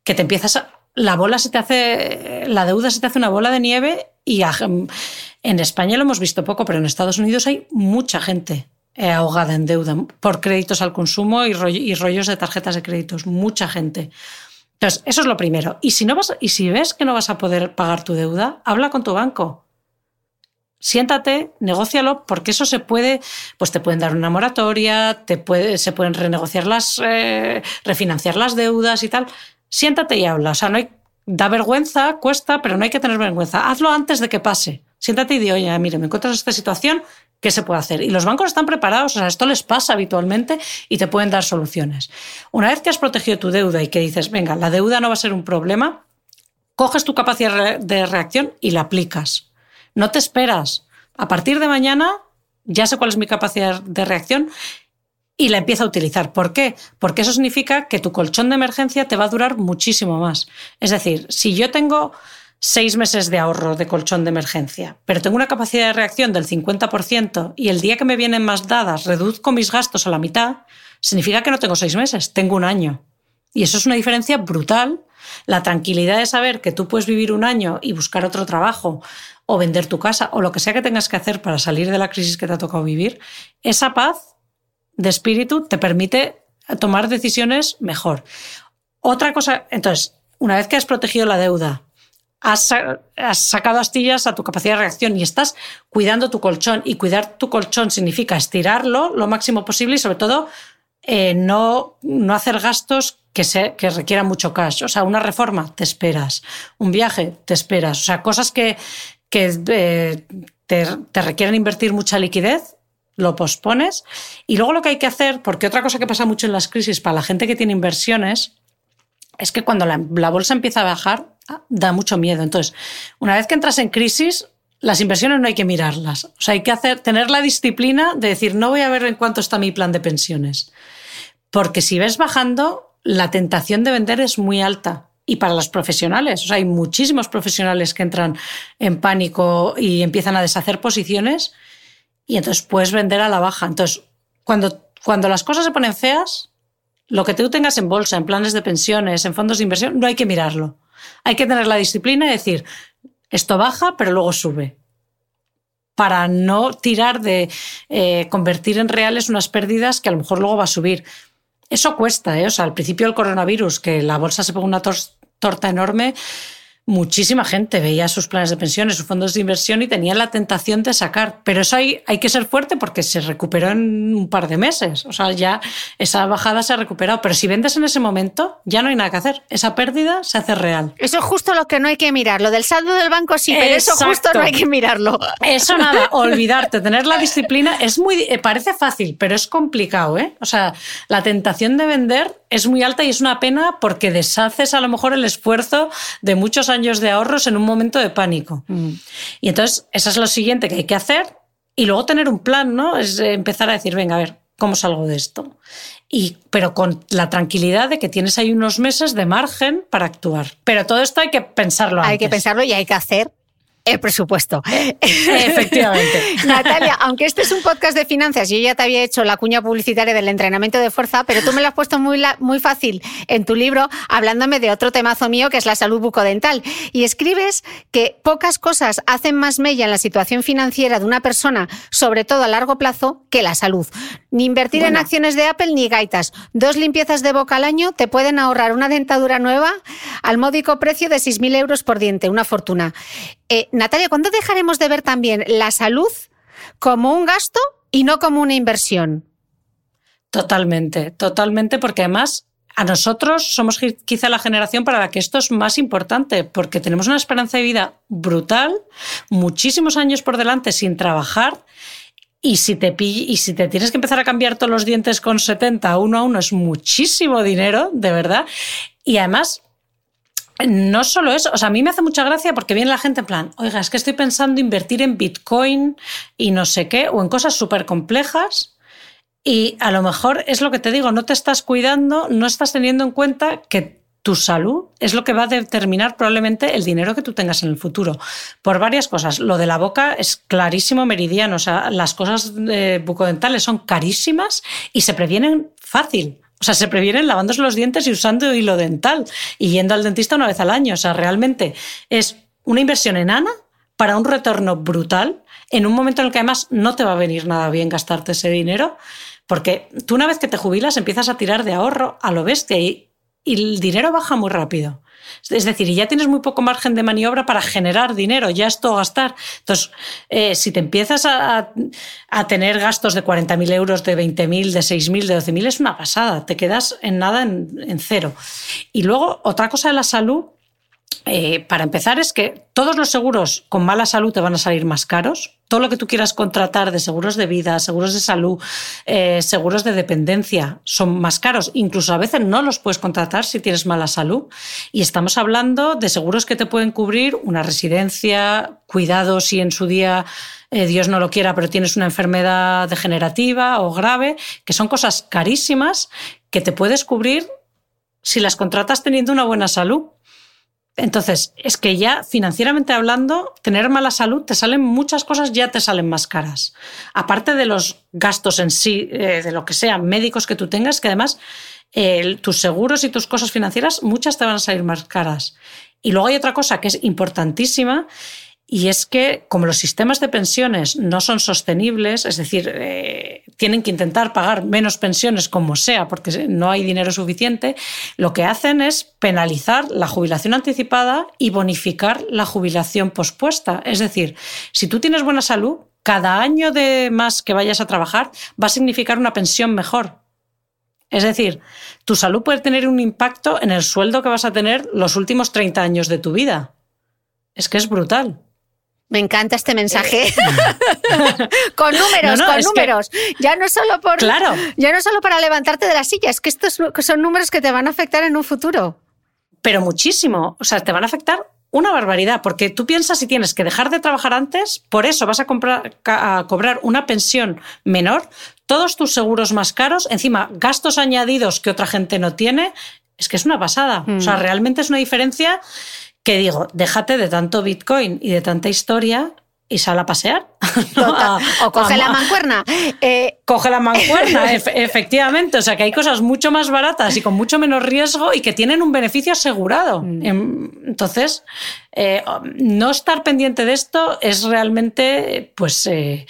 que te empiezas a, la bola se te hace la deuda se te hace una bola de nieve y en España lo hemos visto poco, pero en Estados Unidos hay mucha gente eh, ahogada en deuda por créditos al consumo y, y rollos de tarjetas de créditos, mucha gente. Entonces, eso es lo primero. Y si no vas y si ves que no vas a poder pagar tu deuda, habla con tu banco siéntate, negócialo, porque eso se puede, pues te pueden dar una moratoria, te se pueden renegociar las, eh, refinanciar las deudas y tal. Siéntate y habla. O sea, no hay, da vergüenza, cuesta, pero no hay que tener vergüenza. Hazlo antes de que pase. Siéntate y di, oye, mire, me encuentras en esta situación, ¿qué se puede hacer? Y los bancos están preparados, o sea, esto les pasa habitualmente y te pueden dar soluciones. Una vez que has protegido tu deuda y que dices, venga, la deuda no va a ser un problema, coges tu capacidad de reacción y la aplicas. No te esperas. A partir de mañana ya sé cuál es mi capacidad de reacción y la empiezo a utilizar. ¿Por qué? Porque eso significa que tu colchón de emergencia te va a durar muchísimo más. Es decir, si yo tengo seis meses de ahorro de colchón de emergencia, pero tengo una capacidad de reacción del 50% y el día que me vienen más dadas reduzco mis gastos a la mitad, significa que no tengo seis meses, tengo un año. Y eso es una diferencia brutal. La tranquilidad de saber que tú puedes vivir un año y buscar otro trabajo o vender tu casa o lo que sea que tengas que hacer para salir de la crisis que te ha tocado vivir, esa paz de espíritu te permite tomar decisiones mejor. Otra cosa, entonces, una vez que has protegido la deuda, has, has sacado astillas a tu capacidad de reacción y estás cuidando tu colchón. Y cuidar tu colchón significa estirarlo lo máximo posible y sobre todo eh, no, no hacer gastos que, se, que requieran mucho cash. O sea, una reforma, te esperas. Un viaje, te esperas. O sea, cosas que, que eh, te, requieren invertir mucha liquidez, lo pospones. Y luego lo que hay que hacer, porque otra cosa que pasa mucho en las crisis para la gente que tiene inversiones, es que cuando la, la bolsa empieza a bajar, da mucho miedo. Entonces, una vez que entras en crisis, las inversiones no hay que mirarlas. O sea, hay que hacer, tener la disciplina de decir, no voy a ver en cuánto está mi plan de pensiones. Porque si ves bajando, la tentación de vender es muy alta. Y para los profesionales, o sea, hay muchísimos profesionales que entran en pánico y empiezan a deshacer posiciones y entonces puedes vender a la baja. Entonces, cuando, cuando las cosas se ponen feas, lo que tú tengas en bolsa, en planes de pensiones, en fondos de inversión, no hay que mirarlo. Hay que tener la disciplina y decir, esto baja, pero luego sube. Para no tirar de eh, convertir en reales unas pérdidas que a lo mejor luego va a subir. Eso cuesta, ¿eh? O sea, al principio del coronavirus, que la bolsa se ponga una torta enorme, muchísima gente veía sus planes de pensiones, sus fondos de inversión y tenía la tentación de sacar. Pero eso hay, hay que ser fuerte porque se recuperó en un par de meses. O sea, ya esa bajada se ha recuperado. Pero si vendes en ese momento, ya no hay nada que hacer. Esa pérdida se hace real. Eso es justo lo que no hay que mirar. Lo del saldo del banco sí, pero eso justo no hay que mirarlo. Eso nada, olvidarte, tener la disciplina es muy, eh, parece fácil, pero es complicado, ¿eh? O sea, la tentación de vender es muy alta y es una pena porque deshaces a lo mejor el esfuerzo de muchos años de ahorros en un momento de pánico. Mm. Y entonces, eso es lo siguiente que hay que hacer y luego tener un plan, ¿no? Es empezar a decir, venga, a ver, ¿cómo salgo de esto? Y, pero con la tranquilidad de que tienes ahí unos meses de margen para actuar. Pero todo esto hay que pensarlo Hay que pensarlo y hay que hacer el presupuesto. Efectivamente. Natalia, aunque este es un podcast de finanzas, yo ya te había hecho la cuña publicitaria del entrenamiento de fuerza, pero tú me lo has puesto muy, muy fácil en tu libro hablándome de otro temazo mío que es la salud bucodental. Y escribes que pocas cosas hacen más mella en la situación financiera de una persona, sobre todo a largo plazo, que la salud. Ni invertir en acciones de Apple ni gaitas. Dos limpiezas de boca al año te pueden ahorrar una dentadura nueva al módico precio de 6.000 euros por diente, una fortuna. Eh, Natalia, ¿cuándo dejaremos de ver también la salud como un gasto y no como una inversión? Totalmente, totalmente, porque además a nosotros somos quizá la generación para la que esto es más importante, porque tenemos una esperanza de vida brutal, muchísimos años por delante sin trabajar. Y si, te y si te tienes que empezar a cambiar todos los dientes con 70 uno a uno es muchísimo dinero, de verdad. Y además, no solo eso, o sea, a mí me hace mucha gracia porque viene la gente en plan, oiga, es que estoy pensando invertir en Bitcoin y no sé qué, o en cosas súper complejas. Y a lo mejor es lo que te digo, no te estás cuidando, no estás teniendo en cuenta que tu salud es lo que va a determinar probablemente el dinero que tú tengas en el futuro. Por varias cosas. Lo de la boca es clarísimo meridiano. O sea, las cosas bucodentales son carísimas y se previenen fácil. O sea, se previenen lavándose los dientes y usando hilo dental y yendo al dentista una vez al año. O sea, realmente es una inversión enana para un retorno brutal en un momento en el que además no te va a venir nada bien gastarte ese dinero, porque tú una vez que te jubilas empiezas a tirar de ahorro a lo bestia y, y el dinero baja muy rápido. Es decir, ya tienes muy poco margen de maniobra para generar dinero, ya es todo gastar. Entonces, eh, si te empiezas a, tener gastos de 40.000 euros, de 20.000, de 6.000, de 12.000, es una pasada. Te quedas en nada, en cero. Y luego, otra cosa de la salud eh, para empezar, es que todos los seguros con mala salud te van a salir más caros. Todo lo que tú quieras contratar de seguros de vida, seguros de salud, eh, seguros de dependencia son más caros. Incluso a veces no los puedes contratar si tienes mala salud. Y estamos hablando de seguros que te pueden cubrir una residencia, cuidado si en su día eh, Dios no lo quiera, pero tienes una enfermedad degenerativa o grave, que son cosas carísimas que te puedes cubrir si las contratas teniendo una buena salud. Entonces, es que ya financieramente hablando, tener mala salud, te salen muchas cosas, ya te salen más caras. Aparte de los gastos en sí, eh, de lo que sean médicos que tú tengas, que además tus seguros y tus cosas financieras, muchas te van a salir más caras. Y luego hay otra cosa que es importantísima y es que como los sistemas de pensiones no son sostenibles, es decir, eh, tienen que intentar pagar menos pensiones como sea porque no hay dinero suficiente, lo que hacen es penalizar la jubilación anticipada y bonificar la jubilación pospuesta. Es decir, si tú tienes buena salud, cada año de más que vayas a trabajar va a significar una pensión mejor. Es decir, tu salud puede tener un impacto en el sueldo que vas a tener los últimos 30 años de tu vida. Es que es brutal. Me encanta este mensaje. Eh. con números, con números. Ya no solo por claro. ya no solo para levantarte de la silla, es que estos son números que te van a afectar en un futuro. pero muchísimo. O sea, te van a afectar una barbaridad, porque tú piensas si tienes que dejar de trabajar antes, por eso vas a, comprar, a cobrar una pensión menor, todos tus seguros más caros, encima gastos añadidos que otra gente no tiene, es que es una pasada. O sea, realmente es una diferencia que digo, déjate de tanto Bitcoin y de tanta historia y sal a pasear. o coge la mancuerna. Eh, coge la mancuerna, efectivamente. O sea, que hay cosas mucho más baratas y con mucho menos riesgo y que tienen un beneficio asegurado. Mm. Em, entonces, eh, no estar pendiente de esto es realmente, pues... Eh,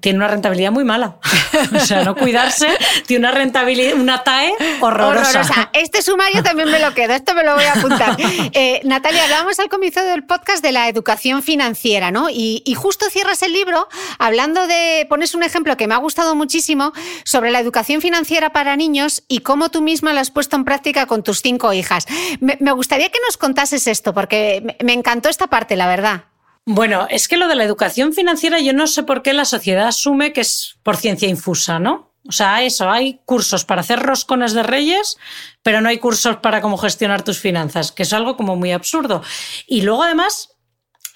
tiene una rentabilidad muy mala. o sea, no cuidarse tiene una rentabilidad, una TAE horrorosa. Este sumario también me lo quedo, esto me lo voy a apuntar. Eh, Natalia, hablábamos al comienzo del podcast de la educación financiera, ¿no? Y, y, justo cierras el libro hablando de, pones un ejemplo que me ha gustado muchísimo sobre la educación financiera para niños y cómo tú misma lo has puesto en práctica con tus cinco hijas. Me, me gustaría que nos contases esto, porque me encantó esta parte, la verdad. Bueno, es que lo de la educación financiera yo no sé por qué la sociedad asume que es por ciencia infusa, ¿no? O sea, eso, hay cursos para hacer roscones de reyes, pero no hay cursos para cómo gestionar tus finanzas, que es algo como muy absurdo. Y luego además,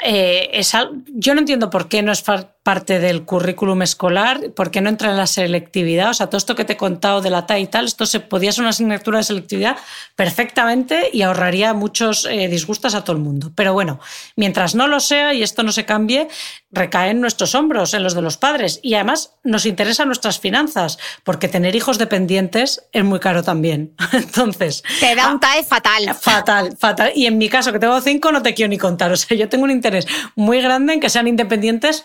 eh, yo no entiendo por qué no es parte del currículum escolar, por qué no entra en la selectividad. O sea, todo esto que te he contado de la TAI y tal, esto se podía ser una asignatura de selectividad perfectamente y ahorraría muchos eh, disgustos a todo el mundo. Pero bueno, mientras no lo sea y esto no se cambie, recae en nuestros hombros, en los de los padres. Y además nos interesan nuestras finanzas, porque tener hijos dependientes es muy caro también. Entonces. Te da un ah, TAE fatal. Fatal, fatal. Y en mi caso, que tengo cinco, no te quiero ni contar. O sea, yo tengo un interés muy grande en que sean independientes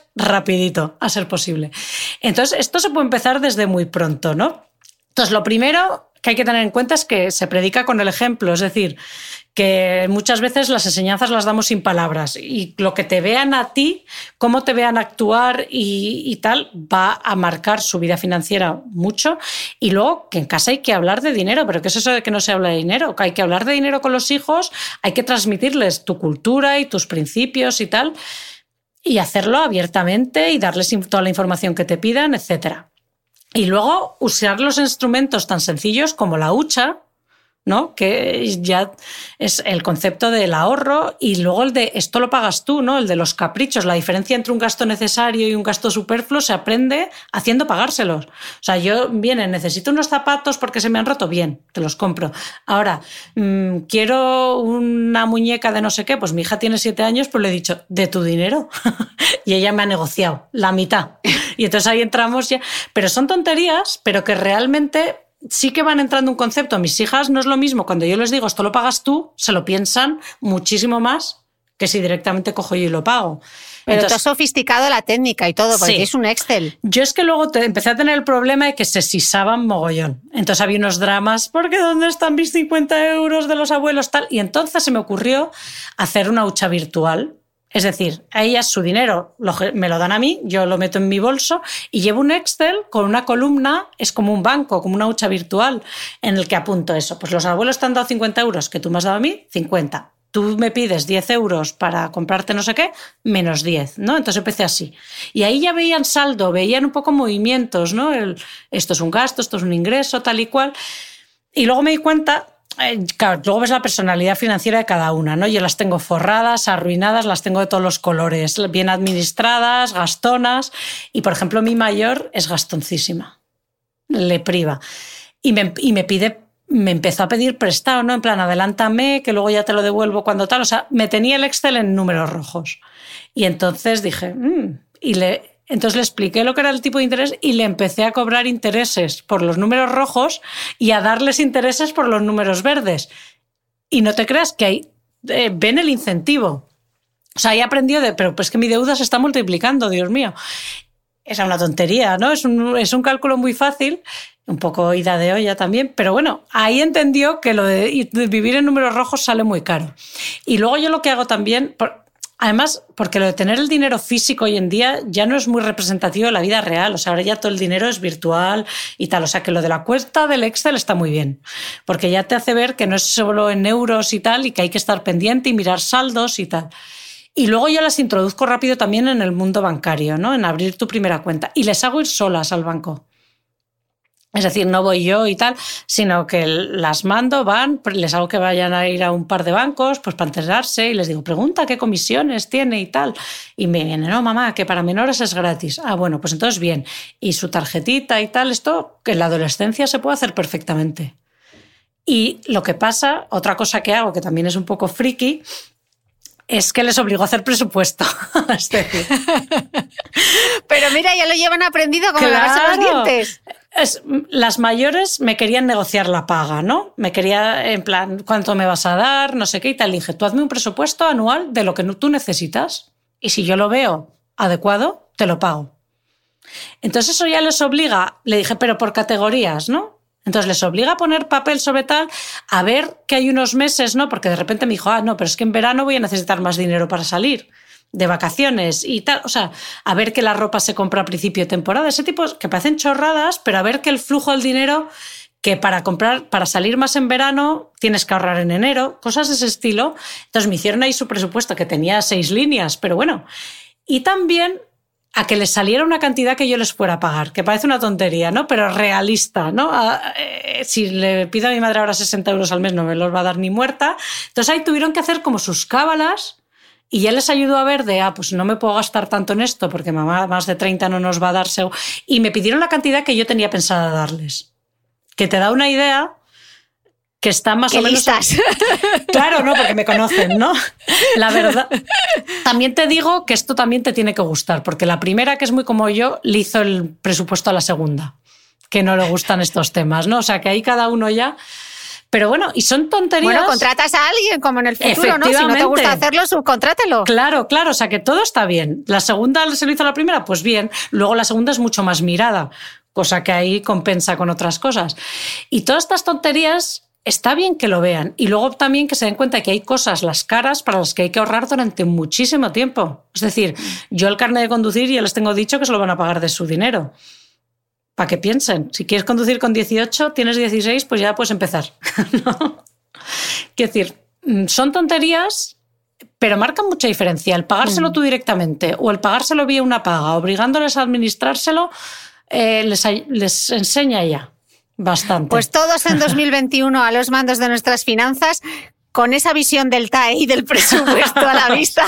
a ser posible. Entonces, esto se puede empezar desde muy pronto, ¿no? Entonces, lo primero que hay que tener en cuenta es que se predica con el ejemplo, es decir, que muchas veces las enseñanzas las damos sin palabras y lo que te vean a ti, cómo te vean actuar y, tal, va a marcar su vida financiera mucho. Y luego que en casa hay que hablar de dinero, pero ¿qué es eso de que no se habla de dinero? Que hay que hablar de dinero con los hijos, hay que transmitirles tu cultura y tus principios y tal, y hacerlo abiertamente y darles toda la información que te pidan, etc. Y luego usar los instrumentos tan sencillos como la hucha, ¿no? Que ya es el concepto del ahorro y luego el de esto lo pagas tú, ¿no? El de los caprichos. La diferencia entre un gasto necesario y un gasto superfluo se aprende haciendo pagárselos. O sea, yo, viene, necesito unos zapatos porque se me han roto, bien, te los compro. Ahora, mm, quiero una muñeca de no sé qué, pues mi hija tiene siete años, pues le he dicho, de tu dinero. y ella me ha negociado la mitad. Y entonces ahí entramos ya. Pero son tonterías, pero que realmente sí que van entrando un concepto. Mis hijas no es lo mismo. Cuando yo les digo esto lo pagas tú, se lo piensan muchísimo más que si directamente cojo yo y lo pago. Pero Entonces, tú has sofisticado la técnica y todo, porque es un Excel. Yo es que luego empecé a tener el problema de que se sisaban mogollón. Entonces había unos dramas, porque ¿dónde están mis 50 euros de los abuelos? Tal. Y entonces se me ocurrió hacer una hucha virtual es decir, a ellas su dinero me lo dan a mí, yo lo meto en mi bolso y llevo un Excel con una columna, es como un banco, como una hucha virtual, en el que apunto eso. Pues los abuelos te han dado 50 euros que tú me has dado a mí, 50. Tú me pides 10 euros para comprarte no sé qué, menos 10, ¿no? Entonces empecé así. Y ahí ya veían saldo, veían un poco movimientos, ¿no? esto es un gasto, esto es un ingreso, tal y cual. Y luego me di cuenta claro, luego ves la personalidad financiera de cada una, ¿no? Yo las tengo forradas, arruinadas, las tengo de todos los colores, bien administradas, gastonas. Y por ejemplo, mi mayor es gastoncísima, le priva. Y me, pide, me empezó a pedir prestado, ¿no? En plan, adelántame, que luego ya te lo devuelvo cuando tal. O sea, me tenía el Excel en números rojos. Y entonces dije, mm", y le, entonces le expliqué lo que era el tipo de interés y le empecé a cobrar intereses por los números rojos y a darles intereses por los números verdes. Y no te creas que hay, eh, ven el incentivo. O sea, ahí aprendió de, pero pues que mi deuda se está multiplicando, Dios mío. Es una tontería, ¿no? Es un, es un cálculo muy fácil, un poco ida de olla también, pero bueno, ahí entendió que lo de vivir en números rojos sale muy caro. Y luego yo lo que hago también, Además, porque lo de tener el dinero físico hoy en día ya no es muy representativo de la vida real. O sea, ahora ya todo el dinero es virtual y tal. O sea, que lo de la cuenta del Excel está muy bien. Porque ya te hace ver que no es solo en euros y tal, y que hay que estar pendiente y mirar saldos y tal. Y luego yo las introduzco rápido también en el mundo bancario, ¿no? En abrir tu primera cuenta. Y les hago ir solas al banco. Es decir, no voy yo y tal, sino que las mando, van, les hago que vayan a ir a un par de bancos, pues para enterarse y les digo, pregunta qué comisiones tiene y tal. Y me viene, no, mamá, que para menores es gratis. Ah, bueno, pues entonces bien. Y su tarjetita y tal, esto que en la adolescencia se puede hacer perfectamente. Y lo que pasa, otra cosa que hago, que también es un poco friki, es que les obligo a hacer presupuesto. es decir. Pero mira, ya lo llevan aprendido como lavarse los dientes. Es, las mayores me querían negociar la paga, ¿no? Me quería, en plan, ¿cuánto me vas a dar? No sé qué y tal. dije, tú hazme un presupuesto anual de lo que tú necesitas. Y si yo lo veo adecuado, te lo pago. Entonces eso ya les obliga, le dije, pero por categorías, ¿no? Entonces les obliga a poner papel sobre tal, a ver que hay unos meses, ¿no? Porque de repente me dijo, ah, no, pero es que en verano voy a necesitar más dinero para salir de vacaciones y tal. O sea, a ver que la ropa se compra a principio de temporada. Ese tipo que parecen chorradas, pero a ver que el flujo del dinero que para comprar, para salir más en verano, tienes que ahorrar en enero, cosas de ese estilo. Entonces me hicieron ahí su presupuesto que tenía seis líneas, pero bueno. Y también a que les saliera una cantidad que yo les fuera a pagar, que parece una tontería, ¿no? Pero realista, ¿no? Eh, si le pido a mi madre ahora 60 euros al mes, no me los va a dar ni muerta. Entonces ahí tuvieron que hacer como sus cábalas y ya les ayudó a ver de, ah, pues no me puedo gastar tanto en esto porque mamá más de 30 no nos va a dar. Y me pidieron la cantidad que yo tenía pensada darles. Que te da una idea que está más o menos. Claro, no, porque me conocen, ¿no? La verdad. También te digo que esto también te tiene que gustar, porque la primera, que es muy como yo, le hizo el presupuesto a la segunda, que no le gustan estos temas, ¿no? O sea, que ahí cada uno ya. Pero bueno, y son tonterías. Bueno, contratas a alguien como en el futuro, ¿no? Si no te gusta hacerlo, subcontrátelo. Claro, claro, o sea que todo está bien. La segunda se lo hizo la primera, pues bien. Luego la segunda es mucho más mirada, cosa que ahí compensa con otras cosas. Y todas estas tonterías está bien que lo vean y luego también que se den cuenta que hay cosas, las caras, para las que hay que ahorrar durante muchísimo tiempo. Es decir, yo el carnet de conducir ya les tengo dicho que se lo van a pagar de su dinero. Para que piensen, si quieres conducir con 18, tienes 16, pues ya puedes empezar. ¿no? Quiero decir, mm, son tonterías, pero marcan mucha diferencia. El pagárselo mm. tú directamente o el pagárselo vía una paga, obligándoles a administrárselo, eh, les, les enseña ya. Bastante. Pues todos en 2021 a los mandos de nuestras finanzas con esa visión del TAE y del presupuesto a la vista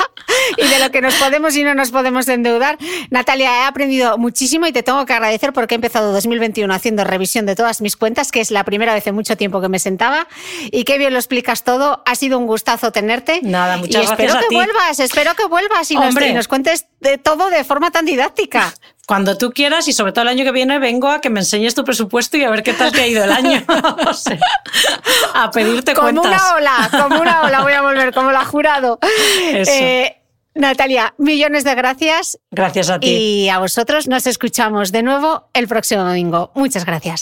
y de lo que nos podemos y no nos podemos endeudar. Natalia, he aprendido muchísimo y te tengo que agradecer porque he empezado 2021 haciendo revisión de todas mis cuentas, que es la primera vez en mucho tiempo que me sentaba y qué bien lo explicas todo. Ha sido un gustazo tenerte. Nada, muchas y espero que vuelvas, espero que vuelvas y nos, y nos, cuentes de todo de forma tan didáctica. Cuando tú quieras y sobre todo el año que viene vengo a que me enseñes tu presupuesto y a ver qué tal te ha ido el año. a pedirte como cuentas. Como una ola, como una ola voy a volver, como la jurado. Eh, Natalia, millones de gracias. Gracias a ti. Y a vosotros nos escuchamos de nuevo el próximo domingo. Muchas gracias.